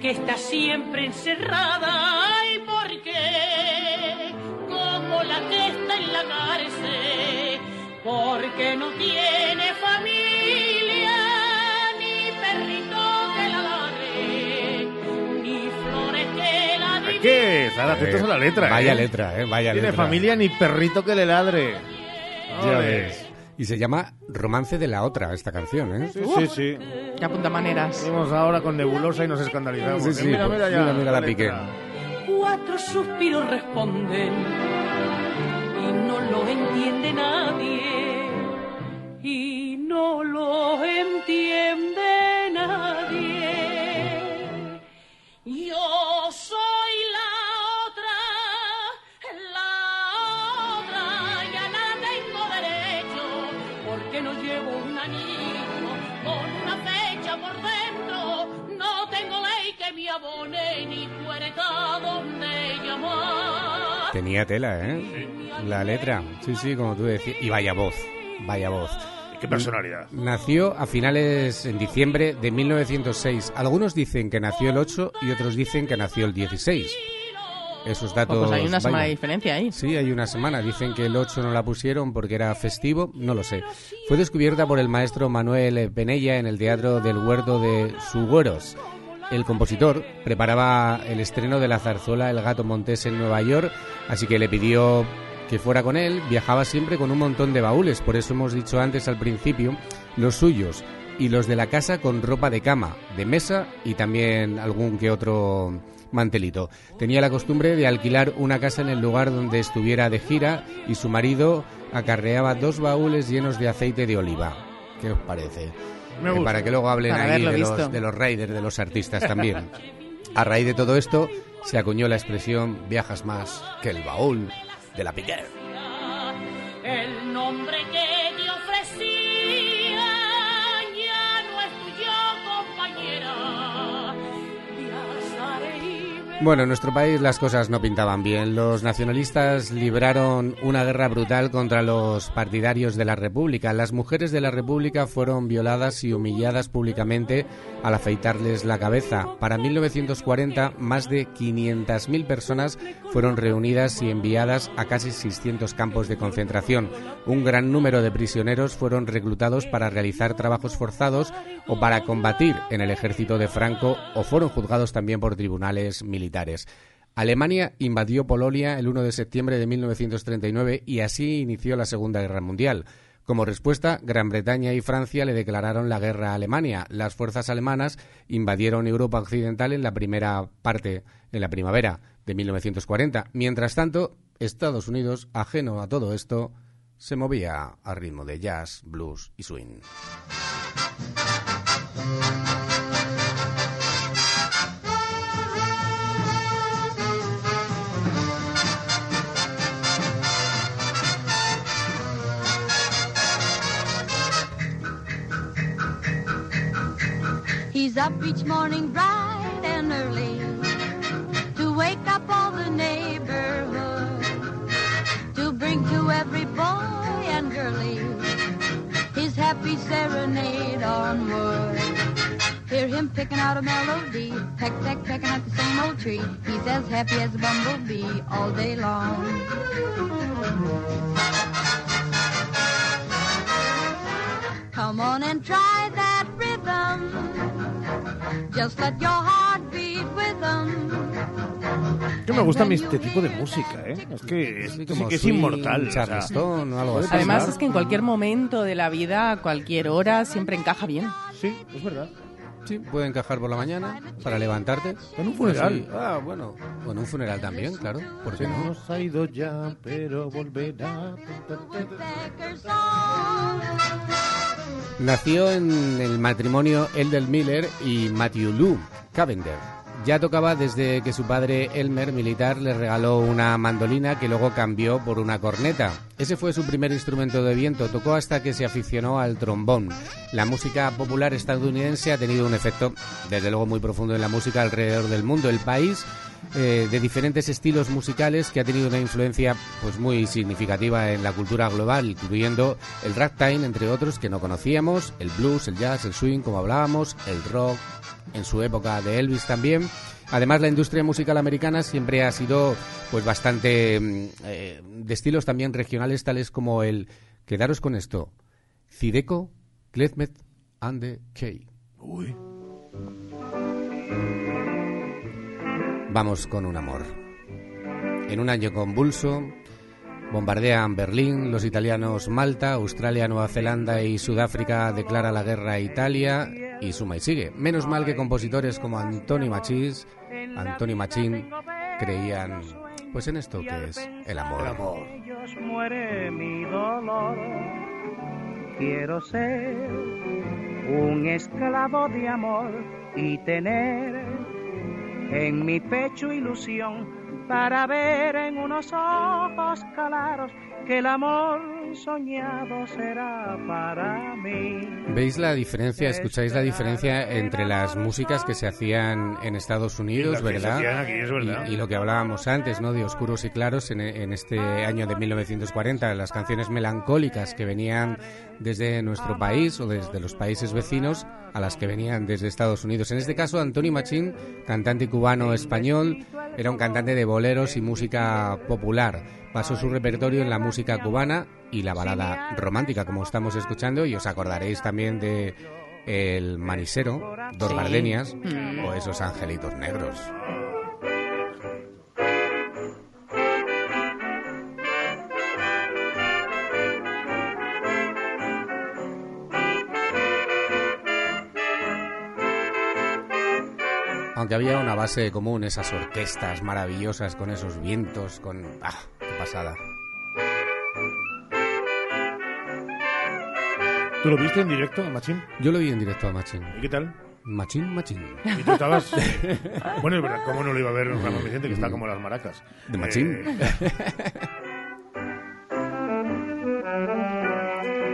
Porque está siempre encerrada y porque como la que está en la cárcel, porque no tiene familia ni perrito que la ladre, ni flores que la Hay que estar atentos a la letra. Vaya ¿eh? letra, ¿eh? Vaya Tiene letra. familia ni perrito que le ladre. Ya ves. Y se llama Romance de la Otra, esta canción, ¿eh? Sí, sí, sí. Qué apunta maneras. Vamos ahora con Nebulosa y nos escandalizamos. Sí, sí, Eh, mira, pues, mira, ya, mira, mira la letra. cuatro suspiros responden y no lo entiende nadie y no lo entiende Tenía tela, ¿eh? La letra. Sí, sí, como tú decías. Y vaya voz, vaya voz. Qué personalidad. Nació a finales en diciembre de 1906. Algunos dicen que nació el 8 y otros dicen que nació el 16. Esos datos. Pues hay una semana de diferencia ahí. Sí, hay una semana. Dicen que el 8 no la pusieron porque era festivo, no lo sé. Fue descubierta por el maestro Manuel Penella en el Teatro del Huerto de Sugüeros. El compositor preparaba el estreno de la zarzuela El Gato Montés en Nueva York, así que le pidió que fuera con él. Viajaba siempre con un montón de baúles, por eso hemos dicho antes al principio, los suyos y los de la casa con ropa de cama, de mesa y también algún que otro mantelito. Tenía la costumbre de alquilar una casa en el lugar donde estuviera de gira y su marido acarreaba dos baúles llenos de aceite de oliva. ¿Qué os parece? Me Eh, para que luego hablen Para ahí de los, de los raiders, de los artistas también. A raíz de todo esto, se acuñó la expresión viajas más que el baúl de la Piquer. el nombre que Bueno, en nuestro país las cosas no pintaban bien. Los nacionalistas libraron una guerra brutal contra los partidarios de la República. Las mujeres de la República fueron violadas y humilladas públicamente al afeitarles la cabeza. Para 1940, más de 500.000 personas fueron reunidas y enviadas a casi 600 campos de concentración. Un gran número de prisioneros fueron reclutados para realizar trabajos forzados o para combatir en el ejército de Franco o fueron juzgados también por tribunales militares. Alemania invadió Polonia el 1 de septiembre de 1939 y así inició la Segunda Guerra Mundial. Como respuesta, Gran Bretaña y Francia le declararon la guerra a Alemania. Las fuerzas alemanas invadieron Europa Occidental en la primera parte, en la primavera de 1940. Mientras tanto, Estados Unidos, ajeno a todo esto, se movía a ritmo de jazz, blues y swing. He's up each morning bright and early to wake up all the neighborhood, to bring to every boy and girlie his happy serenade on wood. Hear him picking out a melody, peck, peck, pecking at the same old tree. He's as happy as a bumblebee all day long. Come on and try that rhythm. Just let your heart beat with them. Que me gusta este tipo de música, ¿eh? Es que, es, sí como que es swing, inmortal. o sea, charleston o algo así. Además es que en cualquier momento de la vida, a cualquier hora, siempre encaja bien. Sí, es verdad. Sí, puede encajar por la mañana para levantarte. En un funeral. Sí. Ah, bueno. En un funeral también, claro. ¿Por qué no? nos ha ido ya, pero volverá. Nació en el matrimonio Eldel Miller y Matthew Lou Cavender. Ya tocaba desde que su padre Elmer, militar, le regaló una mandolina que luego cambió por una corneta. Ese fue su primer instrumento de viento. Tocó hasta que se aficionó al trombón. La música popular estadounidense ha tenido un efecto, desde luego, muy profundo en la música alrededor del mundo. El país eh, de diferentes estilos musicales que ha tenido una influencia pues muy significativa en la cultura global, incluyendo el ragtime, entre otros, que no conocíamos, el blues, el jazz, el swing, como hablábamos, el rock, en su época de Elvis también. Además, la industria musical americana siempre ha sido pues bastante mm, eh, de estilos también regionales, tales como el, quedaros con esto, Cideco, Klezmet and the Key. Uy. Vamos con un amor. En un año convulso, bombardean Berlín, los italianos Malta, Australia, Nueva Zelanda y Sudáfrica declara la guerra a Italia y suma y sigue. Menos mal que compositores como Antoni Machís, Antoni Machín creían pues en esto que es el amor. ellos muere mi dolor. Quiero ser un esclavo de amor y tener en mi pecho ilusión para ver en unos ojos claros que el amor soñado será para mí. ¿Veis la diferencia, escucháis la diferencia entre las músicas que se hacían en Estados Unidos, verdad? hacían aquí, es verdad. Y, y lo que hablábamos antes, ¿no? De oscuros y claros en, en este año de 1940, las canciones melancólicas que venían desde nuestro país o desde los países vecinos a las que venían desde Estados Unidos. En este caso, Antonio Machín, cantante cubano-español, era un cantante de boleros y música popular. Pasó su repertorio en la música cubana y la balada romántica, como estamos escuchando, y os acordaréis también de El Manisero, Dos Sí. Gardenias Mm. o esos angelitos negros. Aunque había una base común, esas orquestas maravillosas con esos vientos, con... ¡Ah, qué pasada! ¿Tú lo viste en directo, Machín? Yo lo vi en directo a Machín. ¿Y qué tal? Machín, Machín. ¿Y tú estabas...? bueno, es verdad, ¿cómo no lo iba a ver Ramón Vicente, que está como las maracas? ¿De Machín? Eh,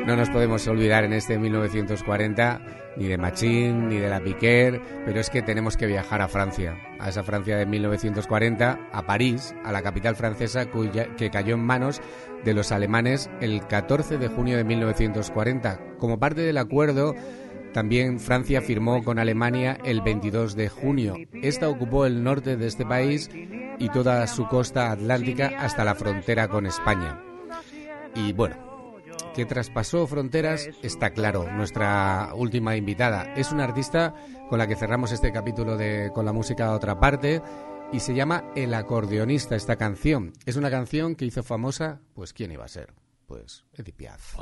No nos podemos olvidar en este 1940 ni de Machín ni de la Piquer, pero es que tenemos que viajar a Francia, a esa Francia de 1940, a París, a la capital francesa cuya- que cayó en manos de los alemanes el 14 de junio de 1940. Como parte del acuerdo, también Francia firmó con Alemania el 22 de junio. Esta ocupó el norte de este país y toda su costa atlántica hasta la frontera con España. Y bueno, que traspasó fronteras está claro. Nuestra última invitada es una artista con la que cerramos este capítulo de Con la música a otra parte y se llama El acordeonista esta canción. Es una canción que hizo famosa, pues ¿quién iba a ser? Pues Edith Piaf.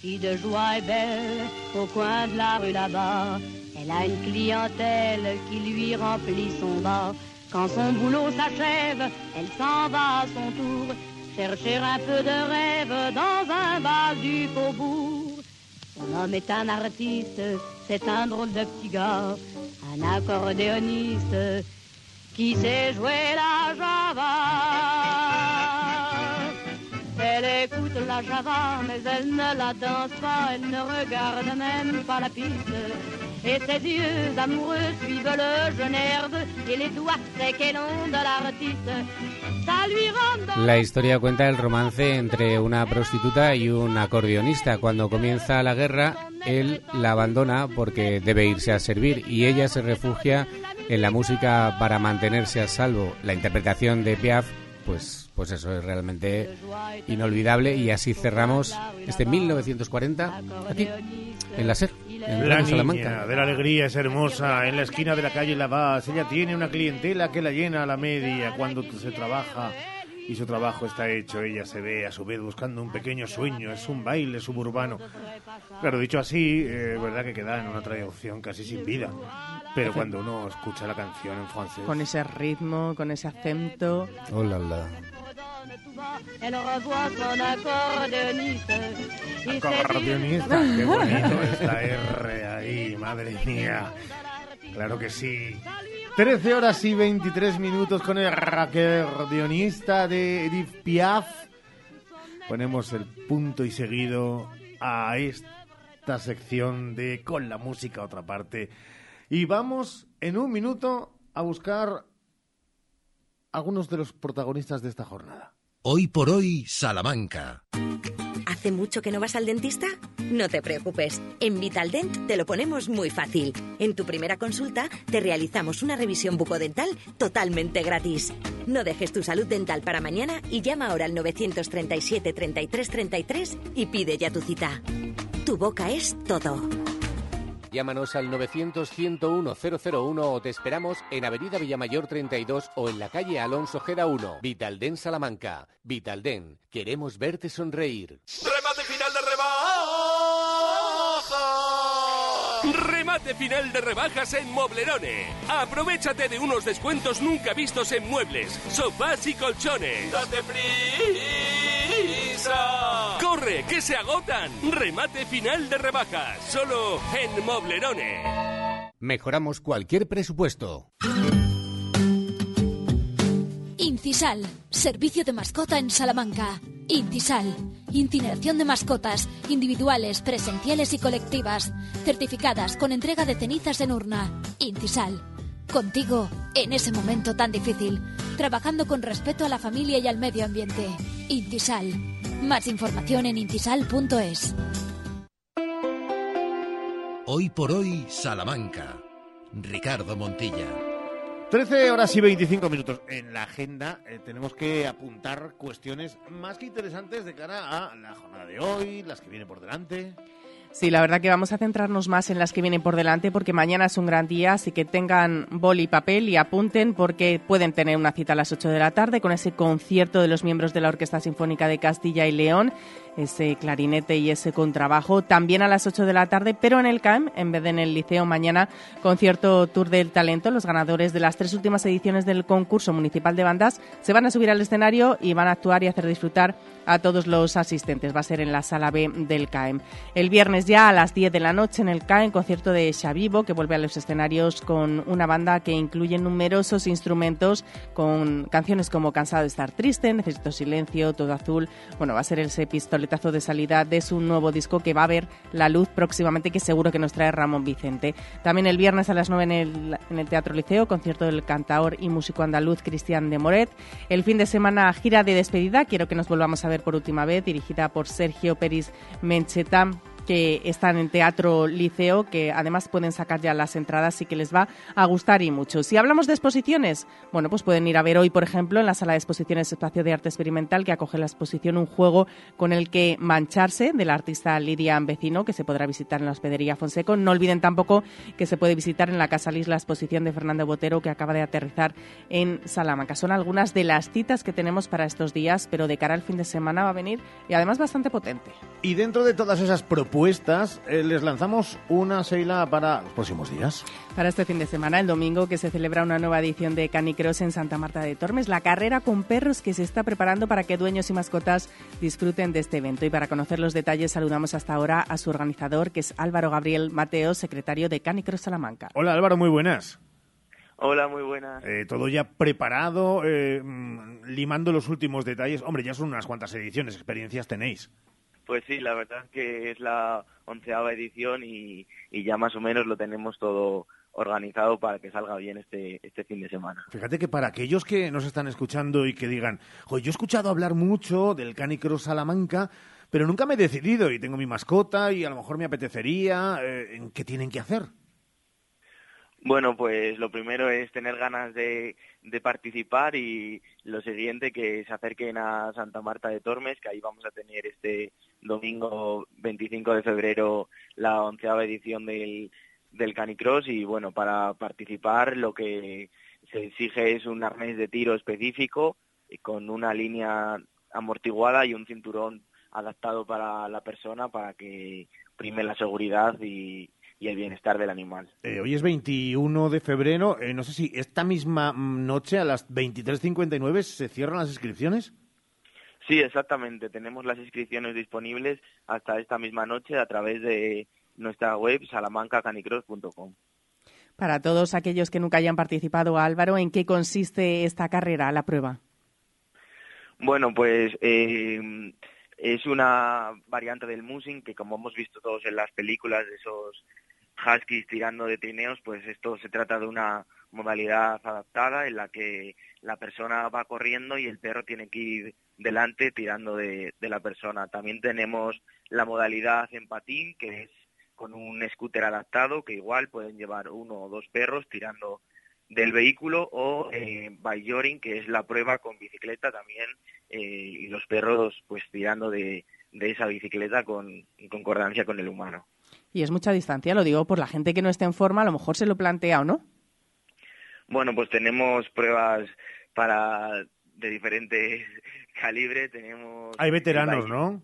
Fille de joie est belle au coin de la rue là-bas. Elle a une clientèle qui lui remplit son bar. Quand son boulot s'achève, elle s'en va à son tour chercher un peu de rêve dans un bal du faubourg. Son homme est un artiste, c'est un drôle de petit gars, un accordéoniste qui sait jouer la java. Elle écoute la La historia cuenta el romance entre una prostituta y un acordeonista. Cuando comienza la guerra, él la abandona porque debe irse a servir y ella se refugia en la música para mantenerse a salvo. La interpretación de Piaf, pues, pues eso es realmente inolvidable y así cerramos este 1940 aquí en la SER, en La niña Salamanca. de la alegría es hermosa, en la esquina de la calle La Vaz. Ella tiene una clientela que la llena a la media cuando se trabaja y su trabajo está hecho. Ella se ve a su vez buscando un pequeño sueño, es un baile suburbano. Claro, dicho así, eh, verdad que queda en una traducción casi sin vida. Pero cuando uno escucha la canción en francés... Con ese ritmo, con ese acento. Oh, la, la. Elle revoit son accordéoniste. Et ses yeux- Acordeonista, qué bonito es la R ahí, madre mía. Claro que sí. 13 horas y 23 minutos con el acordeonista de Edith Piaf. Ponemos el punto y seguido a esta sección de Con la música otra parte. Y vamos en un minuto a buscar algunos de los protagonistas de esta jornada. Hoy por hoy, Salamanca. ¿Hace mucho que no vas al dentista? No te preocupes. En Vitaldent te lo ponemos muy fácil. En tu primera consulta te realizamos una revisión bucodental totalmente gratis. No dejes tu salud dental para mañana y llama ahora al 937 33 33 y pide ya tu cita. Tu boca es todo. Llámanos al 900-101-001 o te esperamos en Avenida Villamayor 32 o en la calle Alonso Gera 1. Vitalden Salamanca. Vitalden. Queremos verte sonreír. ¡Remate final de rebajas! ¡Remate final de rebajas en Moblerone! Aprovechate de unos descuentos nunca vistos en muebles, sofás y colchones. ¡Date prisa! ¡Corre, que se agotan! Remate final de rebajas, solo en Moblerone. Mejoramos cualquier presupuesto. Incisal, servicio de mascota en Salamanca. Incisal, incineración de mascotas, individuales, presenciales y colectivas, certificadas con entrega de cenizas en urna. Incisal, contigo en ese momento tan difícil, trabajando con respeto a la familia y al medio ambiente. Incisal, más información en incisal.es. Hoy por hoy, Salamanca. Ricardo Montilla. 13 horas y 25 minutos. En la agenda eh, tenemos que apuntar cuestiones más que interesantes de cara a la jornada de hoy, las que vienen por delante. Sí, la verdad que vamos a centrarnos más en las que vienen por delante porque mañana es un gran día, así que tengan boli y papel y apunten porque pueden tener una cita a las 8 de la tarde con ese concierto de los miembros de la Orquesta Sinfónica de Castilla y León, ese clarinete y ese contrabajo, también a las 8 de la tarde, pero en el CAM, en vez de en el Liceo, mañana concierto Tour del Talento. Los ganadores de las tres últimas ediciones del concurso municipal de bandas se van a subir al escenario y van a actuar y hacer disfrutar a todos los asistentes. Va a ser en la sala B del CAEM. El viernes ya a las 10 de la noche en el CAEM, concierto de Xavivo, que vuelve a los escenarios con una banda que incluye numerosos instrumentos con canciones como Cansado de estar triste, Necesito silencio, Todo azul. Bueno, va a ser ese de salida de su nuevo disco que va a ver la luz próximamente, que seguro que nos trae Ramón Vicente. También el viernes a las 9 en el, en el Teatro Liceo, concierto del cantaor y músico andaluz Cristian de Moret. El fin de semana, gira de despedida. Quiero que nos volvamos a ver por última vez, dirigida por Sergio Peris Mencheta que están en Teatro Liceo, que además pueden sacar ya las entradas y que les va a gustar y mucho. Si hablamos de exposiciones, bueno, pues pueden ir a ver hoy, por ejemplo, en la sala de exposiciones Espacio de Arte Experimental, que acoge la exposición Un juego con el que mancharse, de la artista Lidia Vecino, que se podrá visitar en la hospedería Fonseco. No olviden tampoco que se puede visitar en la Casa Lis la exposición de Fernando Botero, que acaba de aterrizar en Salamanca. Son algunas de las citas que tenemos para estos días, pero de cara al fin de semana va a venir y además bastante potente. Y dentro de todas esas propuestas, eh, les lanzamos una Seila para los próximos días. Para este fin de semana, el domingo, que se celebra una nueva edición de Canicross en Santa Marta de Tormes, la carrera con perros que se está preparando para que dueños y mascotas disfruten de este evento. Y para conocer los detalles, saludamos hasta ahora a su organizador, que es Álvaro Gabriel Mateo, secretario de Canicross Salamanca. Hola Álvaro, muy buenas. Hola, muy buenas. Eh, todo ya preparado, eh, limando los últimos detalles. Hombre, ya son unas cuantas ediciones, experiencias tenéis. Pues sí, la verdad que es la onceava edición y, y, ya más o menos lo tenemos todo organizado para que salga bien este, este fin de semana. Fíjate que para aquellos que nos están escuchando y que digan, yo he escuchado hablar mucho del Canicross Salamanca, pero nunca me he decidido y tengo mi mascota y a lo mejor me apetecería, eh, ¿en qué tienen que hacer? Bueno, pues lo primero es tener ganas de, de, participar y lo siguiente que se acerquen a Santa Marta de Tormes, que ahí vamos a tener este domingo 25 de febrero la onceava edición del, del Canicross. Y bueno, para participar lo que se exige es un arnés de tiro específico con una línea amortiguada y un cinturón adaptado para la persona para que prime la seguridad y, y el bienestar del animal. Eh, hoy es 21 de febrero. Eh, no sé si esta misma noche a las 23.59 se cierran las inscripciones. Sí, exactamente. Tenemos las inscripciones disponibles hasta esta misma noche a través de nuestra web salamancacanicross.com. Para todos aquellos que nunca hayan participado, Álvaro, ¿en qué consiste esta carrera, la prueba? Bueno, pues eh, es una variante del musing que como hemos visto todos en las películas de esos huskies tirando de trineos, pues esto se trata de una modalidad adaptada en la que la persona va corriendo y el perro tiene que ir delante tirando de, la persona. También tenemos la modalidad en patín, que es con un scooter adaptado, que igual pueden llevar uno o dos perros tirando del vehículo o eh, by que es la prueba con bicicleta también eh, y los perros pues tirando de, esa bicicleta con concordancia con el humano. Y es mucha distancia, lo digo por la gente que no esté en forma, a lo mejor se lo plantea o no. Bueno, pues tenemos pruebas para de diferentes calibres, tenemos Hay veteranos, ¿no?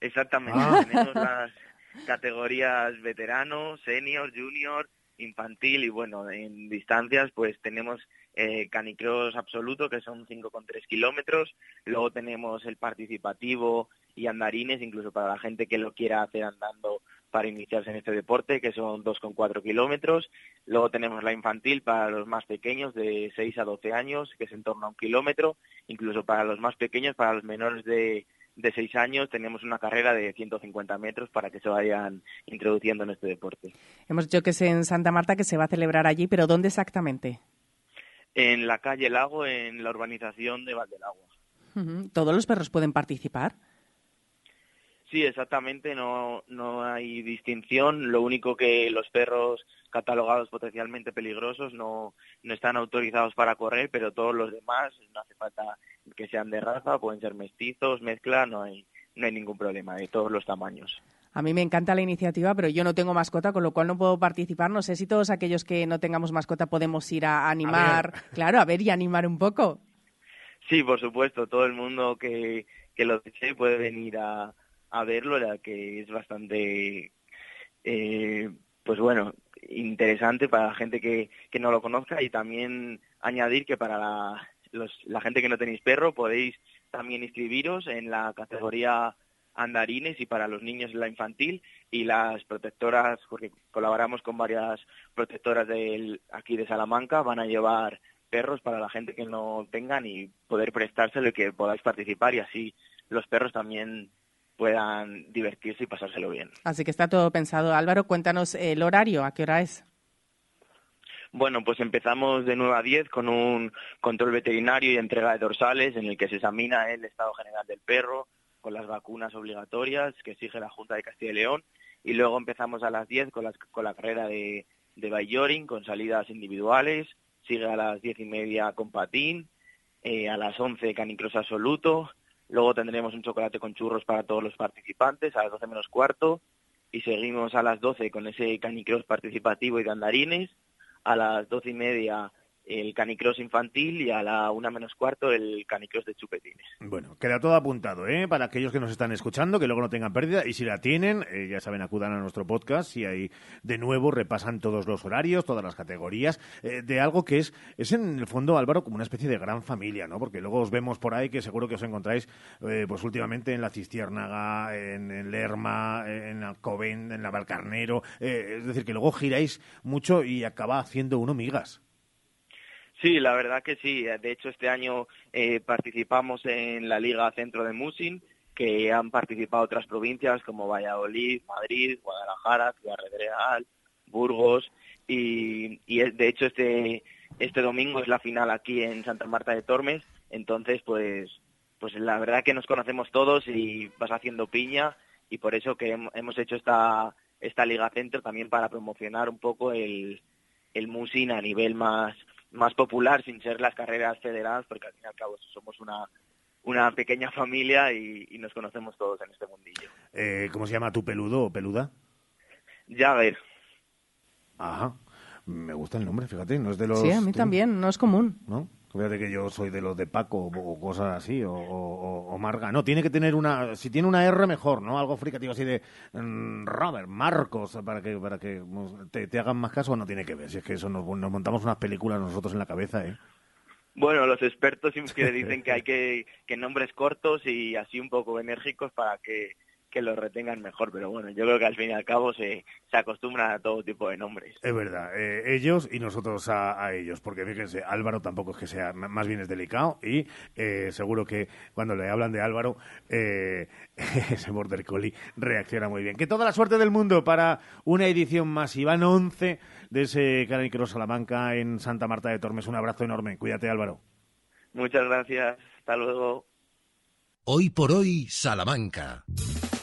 Exactamente, Ah. tenemos las categorías veterano, senior, junior, infantil y bueno, en distancias pues tenemos eh, canicross absoluto que son 5,3 kilómetros, luego tenemos el participativo y andarines, incluso para la gente que lo quiera hacer andando para iniciarse en este deporte, que son 2,4 kilómetros. Luego tenemos la infantil para los más pequeños, de 6 a 12 años, que es en torno a un kilómetro. Incluso para los más pequeños, para los menores de, de 6 años, tenemos una carrera de 150 metros para que se vayan introduciendo en este deporte. Hemos dicho que es en Santa Marta, que se va a celebrar allí, pero ¿dónde exactamente? En la calle Lago, en la urbanización de Valdelagua. ¿Todos los perros pueden participar? Sí, exactamente, no, no hay distinción. Lo único que los perros catalogados potencialmente peligrosos no, no están autorizados para correr, pero todos los demás no hace falta que sean de raza, pueden ser mestizos, mezcla, no hay, no hay ningún problema, de todos los tamaños. A mí me encanta la iniciativa, pero yo no tengo mascota, con lo cual no puedo participar. No sé si todos aquellos que no tengamos mascota podemos ir a animar, claro, a ver y animar un poco. Sí, por supuesto, todo el mundo que, que lo desee puede venir a, a verlo, la que es bastante, eh, pues bueno, interesante para la gente que, que no lo conozca y también añadir que para la, los, la gente que no tenéis perro podéis también inscribiros en la categoría andarines y para los niños la infantil y las protectoras, porque colaboramos con varias protectoras del, aquí de Salamanca, van a llevar perros para la gente que no tengan y poder prestárselo y que podáis participar y así los perros también puedan divertirse y pasárselo bien. Así que está todo pensado. Álvaro, cuéntanos el horario, ¿a qué hora es? Bueno, pues empezamos de 9 a 10 con un control veterinario y entrega de dorsales en el que se examina el estado general del perro con las vacunas obligatorias que exige la Junta de Castilla y León y luego empezamos a las 10 con, las, con la carrera de, de Bayoring con salidas individuales, sigue a las 10 y media con patín, eh, a las 11 canicross absoluto, luego tendremos un chocolate con churros para todos los participantes a las 12 menos cuarto. Y seguimos a las 12 con ese canicross participativo y de andarines, a las 12 y media el canicross infantil y a la una menos cuarto el canicross de chupetines. Bueno, queda todo apuntado, ¿eh? Para aquellos que nos están escuchando, que luego no tengan pérdida. Y si la tienen, eh, ya saben, acudan a nuestro podcast y ahí de nuevo repasan todos los horarios, todas las categorías, eh, de algo que es, es en el fondo, Álvaro, como una especie de gran familia, ¿no? Porque luego os vemos por ahí que seguro que os encontráis, eh, pues últimamente en la Cistiérnaga, en, Lerma, en Alcoben, en la Valcarnero. eh, es decir, que luego giráis mucho y acaba haciendo uno migas. Sí, la verdad que sí. De hecho, este año eh, participamos en la Liga Centro de Musin, que han participado otras provincias como Valladolid, Madrid, Guadalajara, Ciudad Real, Burgos, y, y de hecho este este domingo es la final aquí en Santa Marta de Tormes. Entonces, pues pues la verdad que nos conocemos todos y vas haciendo piña y por eso que hem- hemos hecho esta esta Liga Centro también para promocionar un poco el el Musin a nivel más más popular sin ser las carreras federadas porque al fin y al cabo somos una una pequeña familia y, y nos conocemos todos en este mundillo. Eh, ¿Cómo se llama tu peludo o peluda? Jagger. Ajá. Me gusta el nombre, fíjate, no es de los... Sí, a mí también, no es común. ¿No? Fíjate que yo soy de los de Paco o, cosas así, o, o- o Marga. No, tiene que tener una... Si tiene una R, mejor, ¿no? Algo fricativo así de mm, Robert, Marcos, para que para que mm, te, te hagan más caso, no tiene que ver. Si es que eso nos, nos montamos unas películas nosotros en la cabeza, ¿eh? Bueno, los expertos siempre dicen que hay que, que nombres cortos y así un poco enérgicos para que, que lo retengan mejor. Pero bueno, yo creo que al fin y al cabo se, se acostumbran a todo tipo de nombres. Es verdad, eh, ellos y nosotros a, a ellos, porque fíjense, Álvaro tampoco es que sea, más bien es delicado y eh, seguro que cuando le hablan de Álvaro, eh, ese Border Collie reacciona muy bien. Que toda la suerte del mundo para una edición más. Y van 11 de ese Canicro Salamanca en Santa Marta de Tormes. Un abrazo enorme. Cuídate, Álvaro. Muchas gracias. Hasta luego. Hoy por hoy, Salamanca.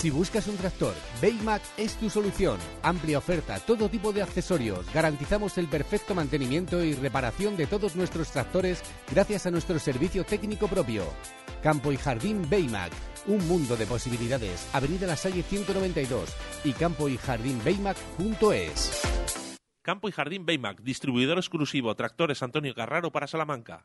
Si buscas un tractor, Baymac es tu solución. Amplia oferta, todo tipo de accesorios. Garantizamos el perfecto mantenimiento y reparación de todos nuestros tractores gracias a nuestro servicio técnico propio. Campo y Jardín Baymac. Un mundo de posibilidades. Avenida La Salle 192 y campo y jardín Baymac.es. Campo y Jardín Baymac, distribuidor exclusivo Tractores Antonio Carraro para Salamanca.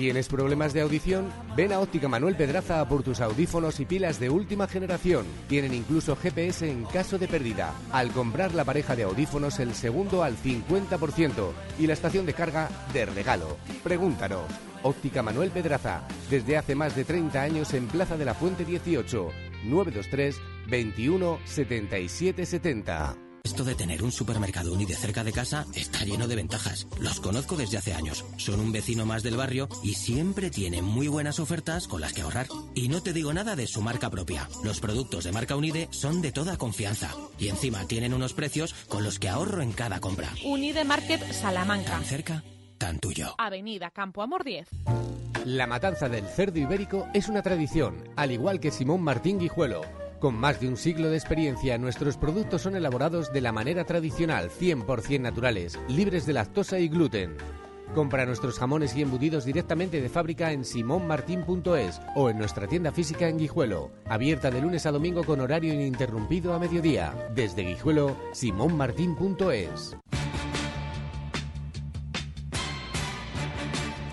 ¿Tienes problemas de audición? Ven a Óptica Manuel Pedraza por tus audífonos y pilas de última generación. Tienen incluso GPS en caso de pérdida. Al comprar la pareja de audífonos, el segundo al 50% y la estación de carga de regalo. Pregúntanos. Óptica Manuel Pedraza, desde hace más de 30 años en Plaza de la Fuente 18, 923 21 77 70. Esto de tener un supermercado Unide cerca de casa está lleno de ventajas. Los conozco desde hace años. Son un vecino más del barrio y siempre tienen muy buenas ofertas con las que ahorrar. Y no te digo nada de su marca propia. Los productos de marca Unide son de toda confianza. Y encima tienen unos precios con los que ahorro en cada compra. Unide Market Salamanca. Tan cerca, tan tuyo. Avenida Campo Amor 10. La matanza del cerdo ibérico es una tradición, al igual que Simón Martín Guijuelo. Con más de un siglo de experiencia, nuestros productos son elaborados de la manera tradicional, 100% naturales, libres de lactosa y gluten. Compra nuestros jamones y embutidos directamente de fábrica en simonmartin.es o en nuestra tienda física en Guijuelo, abierta de lunes a domingo con horario ininterrumpido a mediodía. Desde Guijuelo, simonmartin.es.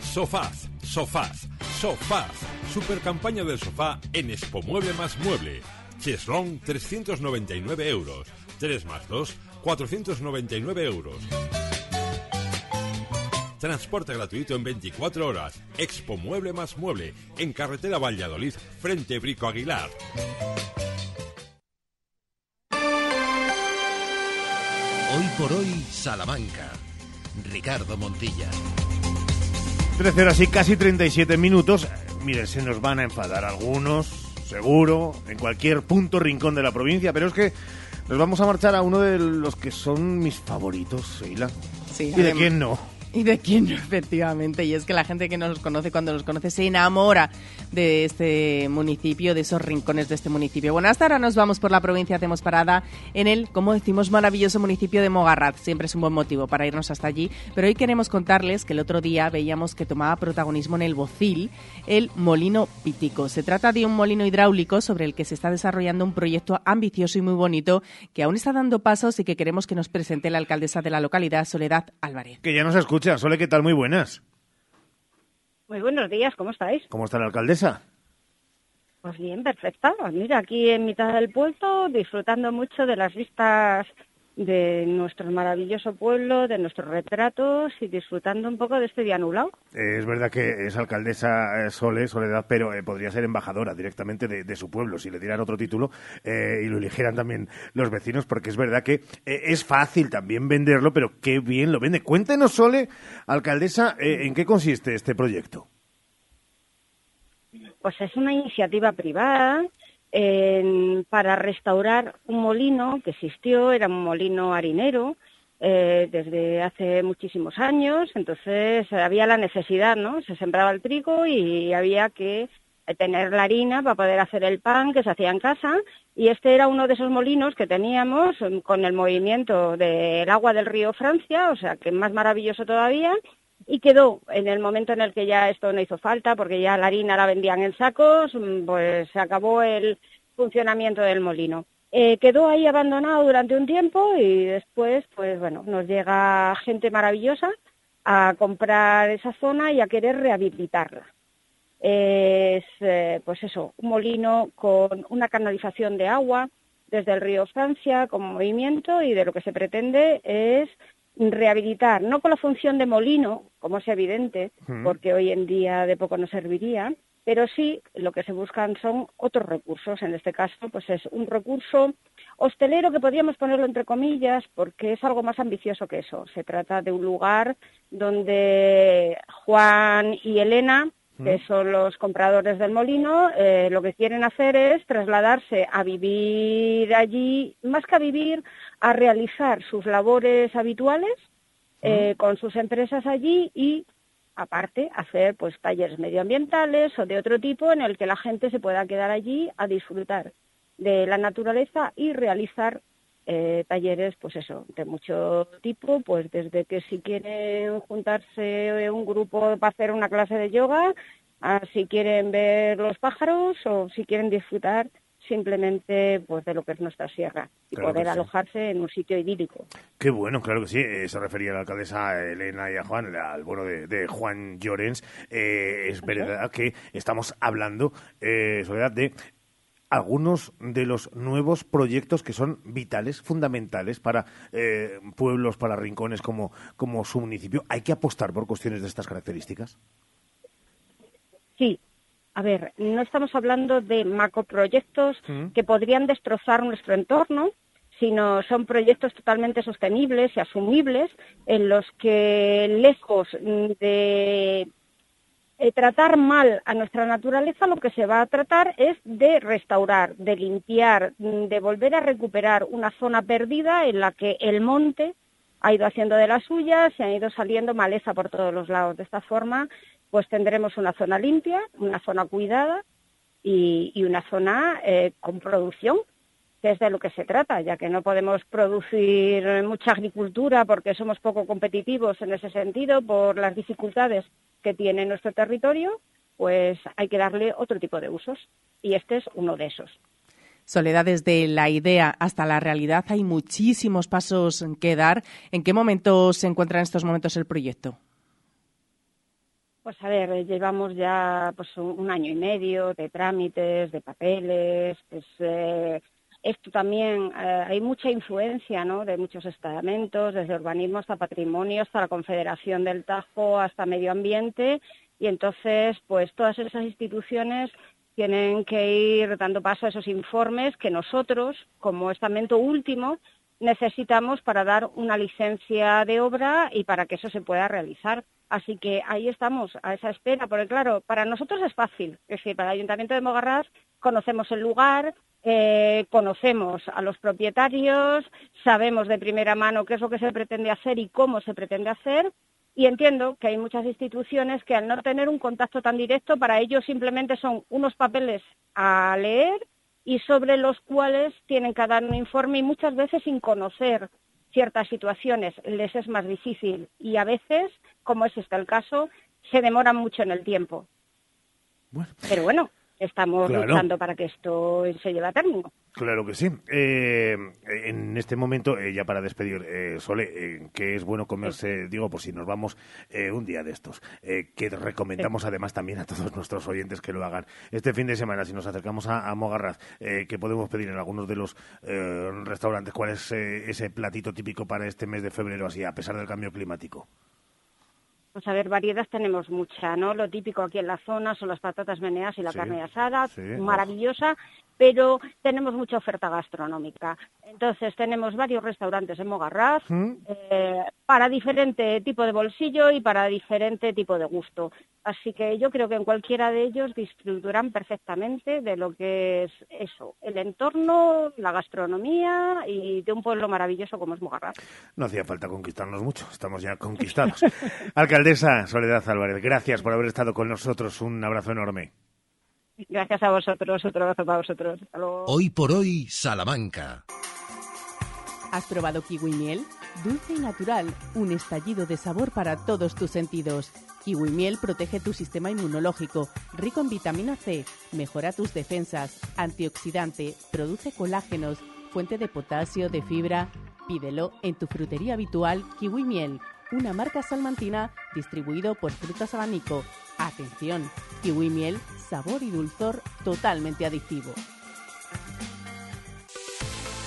Sofaz, Sofaz, Sofaz. Super campaña del sofá en Expo Mueble más Mueble. Cheslong 399 euros. 3 más 2, 499 euros. Transporte gratuito en 24 horas. Expo Mueble más Mueble. En carretera Valladolid, frente Brico Aguilar. Hoy por hoy, Salamanca. Ricardo Montilla. 13 horas y casi 37 minutos. Miren, se nos van a enfadar algunos, seguro, en cualquier punto, rincón de la provincia, pero es que nos vamos a marchar a uno de los que son mis favoritos, Sheila. Sí, ¿Y de quién no? Y de quién no, efectivamente. Y es que la gente que nos conoce, cuando nos conoce, se enamora de este municipio, de esos rincones de este municipio. Bueno, hasta ahora nos vamos por la provincia, hacemos parada en el, como decimos, maravilloso municipio de Mogarraz. Siempre es un buen motivo para irnos hasta allí. Pero hoy queremos contarles que el otro día veíamos que tomaba protagonismo en el Bocil el molino pítico. Se trata de un molino hidráulico sobre el que se está desarrollando un proyecto ambicioso y muy bonito que aún está dando pasos y que queremos que nos presente la alcaldesa de la localidad, Soledad Álvarez. Que ya nos escucha. Sole, ¿qué tal? Muy buenas. Muy buenos días, ¿cómo estáis? ¿Cómo está la alcaldesa? Pues bien, perfecta. Mira, aquí en mitad del puerto, disfrutando mucho de las vistas de nuestro maravilloso pueblo, de nuestros retratos y disfrutando un poco de este día nublado. Eh, es verdad que es alcaldesa eh, Sole, Soledad, pero eh, podría ser embajadora directamente de, de su pueblo si le dieran otro título eh, y lo eligieran también los vecinos, porque es verdad que es fácil también venderlo, pero qué bien lo vende. Cuéntenos, Sole, alcaldesa, ¿en qué consiste este proyecto? Pues es una iniciativa privada para restaurar un molino que existió, era un molino harinero eh, desde hace muchísimos años, entonces había la necesidad, ¿no? Se sembraba el trigo y había que eh, tener la harina para poder hacer el pan que se hacía en casa. Y este era uno de esos molinos que teníamos mm, con el movimiento del agua del río Francia, o sea que más maravilloso todavía y quedó en el momento en el que ya esto no hizo falta porque ya la harina la vendían en sacos, mm, pues se acabó el funcionamiento del molino. Eh, quedó ahí abandonado durante un tiempo y después, pues bueno, nos llega gente maravillosa a comprar esa zona y a querer rehabilitarla es eh, pues eso, un molino con una canalización de agua desde el río Francia como movimiento y de lo que se pretende es rehabilitar, no con la función de molino, como es evidente, porque hoy en día de poco no serviría, pero sí lo que se buscan son otros recursos. En este caso, pues es un recurso hostelero que podríamos ponerlo entre comillas, porque es algo más ambicioso que eso. Se trata de un lugar donde Juan y Elena que son los compradores del molino, eh, lo que quieren hacer es trasladarse a vivir allí, más que a vivir, a realizar sus labores habituales eh, con sus empresas allí y aparte hacer pues talleres medioambientales o de otro tipo en el que la gente se pueda quedar allí a disfrutar de la naturaleza y realizar eh, talleres, pues eso, de mucho tipo, pues desde que si quieren juntarse un grupo para hacer una clase de yoga, a si quieren ver los pájaros o si quieren disfrutar simplemente pues de lo que es nuestra sierra y poder alojarse en un sitio idílico. Qué bueno, claro que sí. Eh, se refería a la alcaldesa Elena y a Juan, al bueno de, Juan Llorens. Eh, es verdad que estamos hablando, eh, Soledad, de algunos de los nuevos proyectos que son vitales, fundamentales para eh, pueblos, para rincones como, como su municipio. ¿Hay que apostar por cuestiones de estas características? Sí. A ver, no estamos hablando de macroproyectos mm. que podrían destrozar nuestro entorno, sino son proyectos totalmente sostenibles y asumibles en los que lejos de eh, tratar mal a nuestra naturaleza, lo que se va a tratar es de restaurar, de limpiar, de volver a recuperar una zona perdida en la que el monte ha ido haciendo de las suyas, se ha ido saliendo maleza por todos los lados. De esta forma, pues tendremos una zona limpia, una zona cuidada y, una zona eh, con producción, que es de lo que se trata, ya que no podemos producir mucha agricultura porque somos poco competitivos en ese sentido por las dificultades que tiene nuestro territorio, pues hay que darle otro tipo de usos. Y este es uno de esos. Soledad, desde la idea hasta la realidad hay muchísimos pasos que dar. ¿En qué momento se encuentra en estos momentos el proyecto? Pues a ver, llevamos ya pues un año y medio de trámites, de papeles, pues, eh, esto también eh, hay mucha influencia ¿no? de muchos estamentos, desde urbanismo hasta patrimonio, hasta la Confederación del Tajo, hasta Medio Ambiente, y entonces pues todas esas instituciones tienen que ir dando paso a esos informes que nosotros, como estamento último, necesitamos para dar una licencia de obra y para que eso se pueda realizar. Así que ahí estamos, a esa espera, porque claro, para nosotros es fácil, es decir, para el Ayuntamiento de Mogarraz conocemos el lugar, eh, conocemos a los propietarios, sabemos de primera mano qué es lo que se pretende hacer y cómo se pretende hacer, y entiendo que hay muchas instituciones que al no tener un contacto tan directo, para ellos simplemente son unos papeles a leer y sobre los cuales tienen que dar un informe y muchas veces sin conocer ciertas situaciones. Les es más difícil y a veces, como es este el caso, se demoran mucho en el tiempo. Pero bueno, estamos luchando para que esto se lleve a término. Claro que sí. Eh, en este momento, eh, ya para despedir, eh, Sole, eh, que es bueno comerse, digo, pues si nos vamos un día de estos, que recomendamos además también a todos nuestros oyentes que lo hagan. Este fin de semana, si nos acercamos a, a Mogarraz, que podemos pedir en algunos de los restaurantes, ¿cuál es ese platito típico para este mes de febrero, así, a pesar del cambio climático? Pues a ver, variedad tenemos mucha, ¿no? Lo típico aquí en la zona son las patatas meneas y la carne asada, maravillosa, pero tenemos mucha oferta gastronómica. Entonces tenemos varios restaurantes en Mogarraz ¿Mm? eh, para diferente tipo de bolsillo y para diferente tipo de gusto. Así que yo creo que en cualquiera de ellos disfrutarán perfectamente de lo que es eso, el entorno, la gastronomía y de un pueblo maravilloso como es Mogarraz. No hacía falta conquistarnos mucho, estamos ya conquistados. Alcaldesa Soledad Álvarez, gracias por haber estado con nosotros. Un abrazo enorme. Gracias a vosotros, otro abrazo para vosotros. Hasta luego. Hoy por hoy, Salamanca. ¿Has probado kiwi miel? Dulce y natural, un estallido de sabor para todos tus sentidos. Kiwi miel protege tu sistema inmunológico, rico en vitamina C, mejora tus defensas, antioxidante, produce colágenos, fuente de potasio, de fibra. Pídelo en tu frutería habitual Kiwi Miel, una marca salmantina distribuido por Frutas Abanico. Atención, Kiwi Miel, sabor y dulzor totalmente adictivo.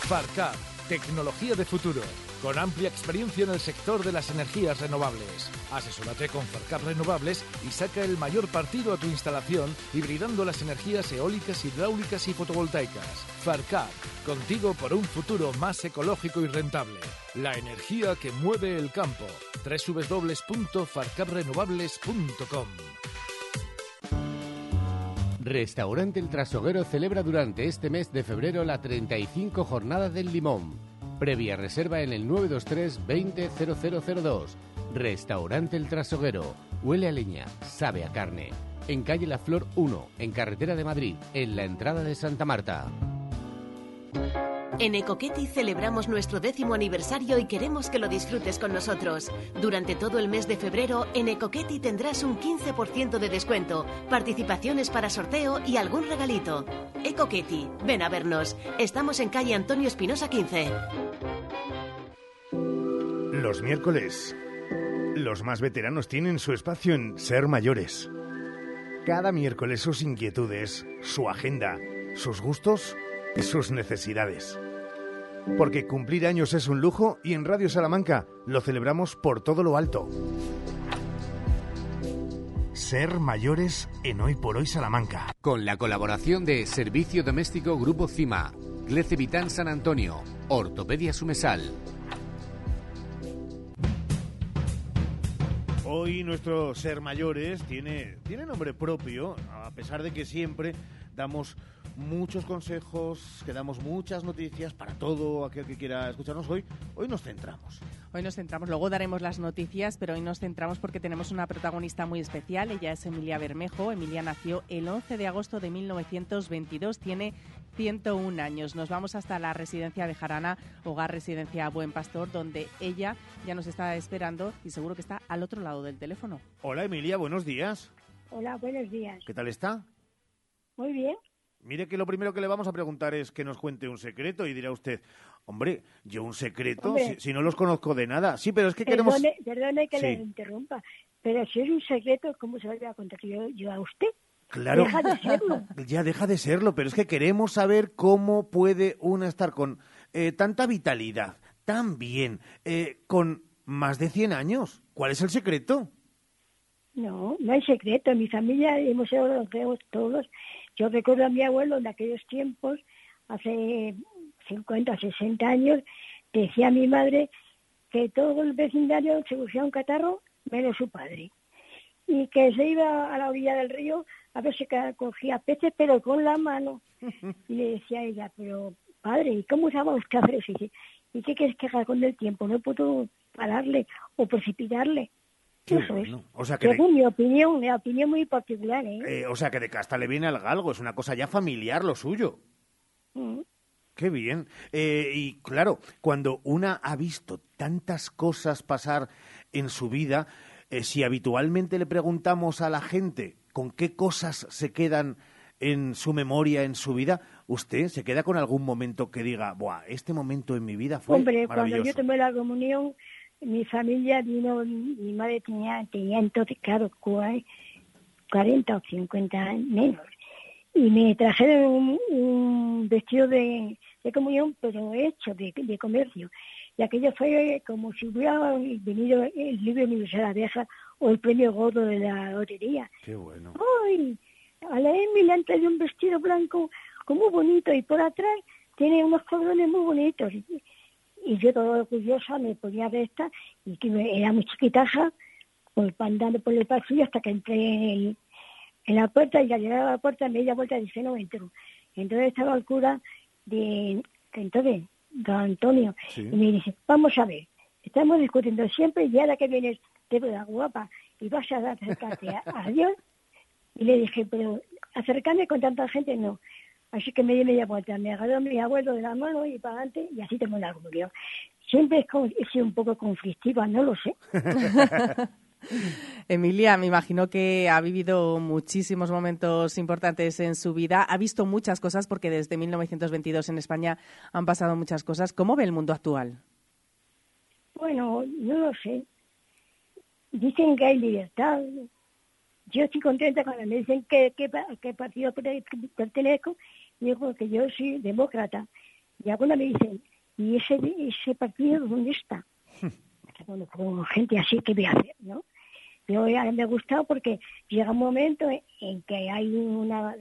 Farcap, tecnología de futuro, con amplia experiencia en el sector de las energías renovables. Asesórate con Farcap Renovables y saca el mayor partido a tu instalación hibridando las energías eólicas, hidráulicas y fotovoltaicas. Farcap, contigo por un futuro más ecológico y rentable. La energía que mueve el campo. www.farcaprenovables.com Restaurante El Trasoguero celebra durante este mes de febrero la 35 Jornada del Limón. Previa reserva en el 923 200002. Restaurante El Trasoguero. Huele a leña, sabe a carne. En calle La Flor 1, en carretera de Madrid, en la entrada de Santa Marta. En Ecoqueti celebramos nuestro décimo aniversario y queremos que lo disfrutes con nosotros. Durante todo el mes de febrero, en Ecoqueti tendrás un 15% de descuento, participaciones para sorteo y algún regalito. Ecoqueti, ven a vernos. Estamos en calle Antonio Espinosa 15. Los miércoles, los más veteranos tienen su espacio en Ser Mayores. Cada miércoles sus inquietudes, su agenda, sus gustos y sus necesidades. Porque cumplir años es un lujo y en Radio Salamanca lo celebramos por todo lo alto. Ser mayores en Hoy por Hoy Salamanca. Con la colaboración de Servicio Doméstico Grupo CIMA, Glece Vitán San Antonio, Ortopedia Sumesal. Hoy nuestro Ser Mayores tiene, tiene nombre propio, a pesar de que siempre damos muchos consejos, que damos muchas noticias para todo aquel que quiera escucharnos hoy. Hoy nos centramos. Hoy nos centramos, luego daremos las noticias, pero hoy nos centramos porque tenemos una protagonista muy especial. Ella es Emilia Bermejo. Emilia nació el 11 de agosto de 1922, tiene 101 años. Nos vamos hasta la residencia de Jarana, Hogar Residencia Buen Pastor, donde ella ya nos está esperando y seguro que está al otro lado del teléfono. Hola Emilia, buenos días. Hola, buenos días. ¿Qué tal está? Muy bien. Mire que lo primero que le vamos a preguntar es que nos cuente un secreto y dirá usted, hombre, yo un secreto, si, si no los conozco de nada. Sí, pero es que queremos... Perdone, perdone que le interrumpa, pero si es un secreto, ¿cómo se lo voy a contar yo, yo a usted? Claro. Deja de serlo. Ya deja de serlo, pero es que queremos saber cómo puede una estar con eh, tanta vitalidad, tan bien, eh, con más de 100 años. ¿Cuál es el secreto? No, no hay secreto. En mi familia hemos sido los todos. Yo recuerdo a mi abuelo en aquellos tiempos, hace 50, 60 años, decía a mi madre que todo el vecindario se buscaba un catarro menos su padre. Y que se iba a la orilla del río a ver si cogía peces, pero con la mano. Y le decía a ella, pero padre, ¿y cómo eso? Y dice, ¿y qué quieres que haga con el tiempo? No puedo pararle o precipitarle. Eso es. O sea que de, mi opinión, mi opinión muy particular, ¿eh? eh, o sea que de casta le viene al galgo, es una cosa ya familiar lo suyo. Mm. Qué bien. Eh, y claro, cuando una ha visto tantas cosas pasar en su vida, eh, si habitualmente le preguntamos a la gente con qué cosas se quedan en su memoria, en su vida, ¿usted se queda con algún momento que diga, Buah, este momento en mi vida fue Hombre, cuando maravilloso? yo tomé la comunión, mi familia vino, mi madre tenía, tenía entonces, claro, cua- 40 o 50 años menos. Y me trajeron un, un vestido de, de comunión, pero hecho de, de comercio. Y aquello fue como si hubiera venido el libro universal abeja o el premio gordo de la lotería. Qué bueno. ¡Ay! A la Emi le han traído un vestido blanco como muy bonito y por atrás tiene unos cordones muy bonitos. Y, y yo toda orgullosa me ponía de esta y que era muy chiquitaja, pues andando por el pasillo hasta que entré en, el- en la puerta y al llegar a la puerta me di la vuelta dije no entro. Entonces estaba el cura de entonces, don Antonio, Sí. y me dice, vamos a ver, estamos discutiendo siempre y ahora que vienes de la guapa y vas a acercarte a, a Dios y le dije, pero acercarme con tanta gente no. Así que me di media vuelta, me agarró a mi abuelo de la mano y para adelante y así tengo la comunión. Siempre he sido un poco conflictiva, no lo sé. Emilia, me imagino que ha vivido muchísimos momentos importantes en su vida, ha visto muchas cosas porque desde 1922 en España han pasado muchas cosas. ¿Cómo ve el mundo actual? Bueno, no lo sé. Dicen que hay libertad. Yo estoy contenta cuando me dicen que, que, qué partido per- pertenezco. Digo que yo soy demócrata. Y algunos me dicen, ¿y ese, ese partido dónde está? Bueno, con gente así que voy a hacer, ¿no? Yo me ha gustado porque llega un momento en, que hay una,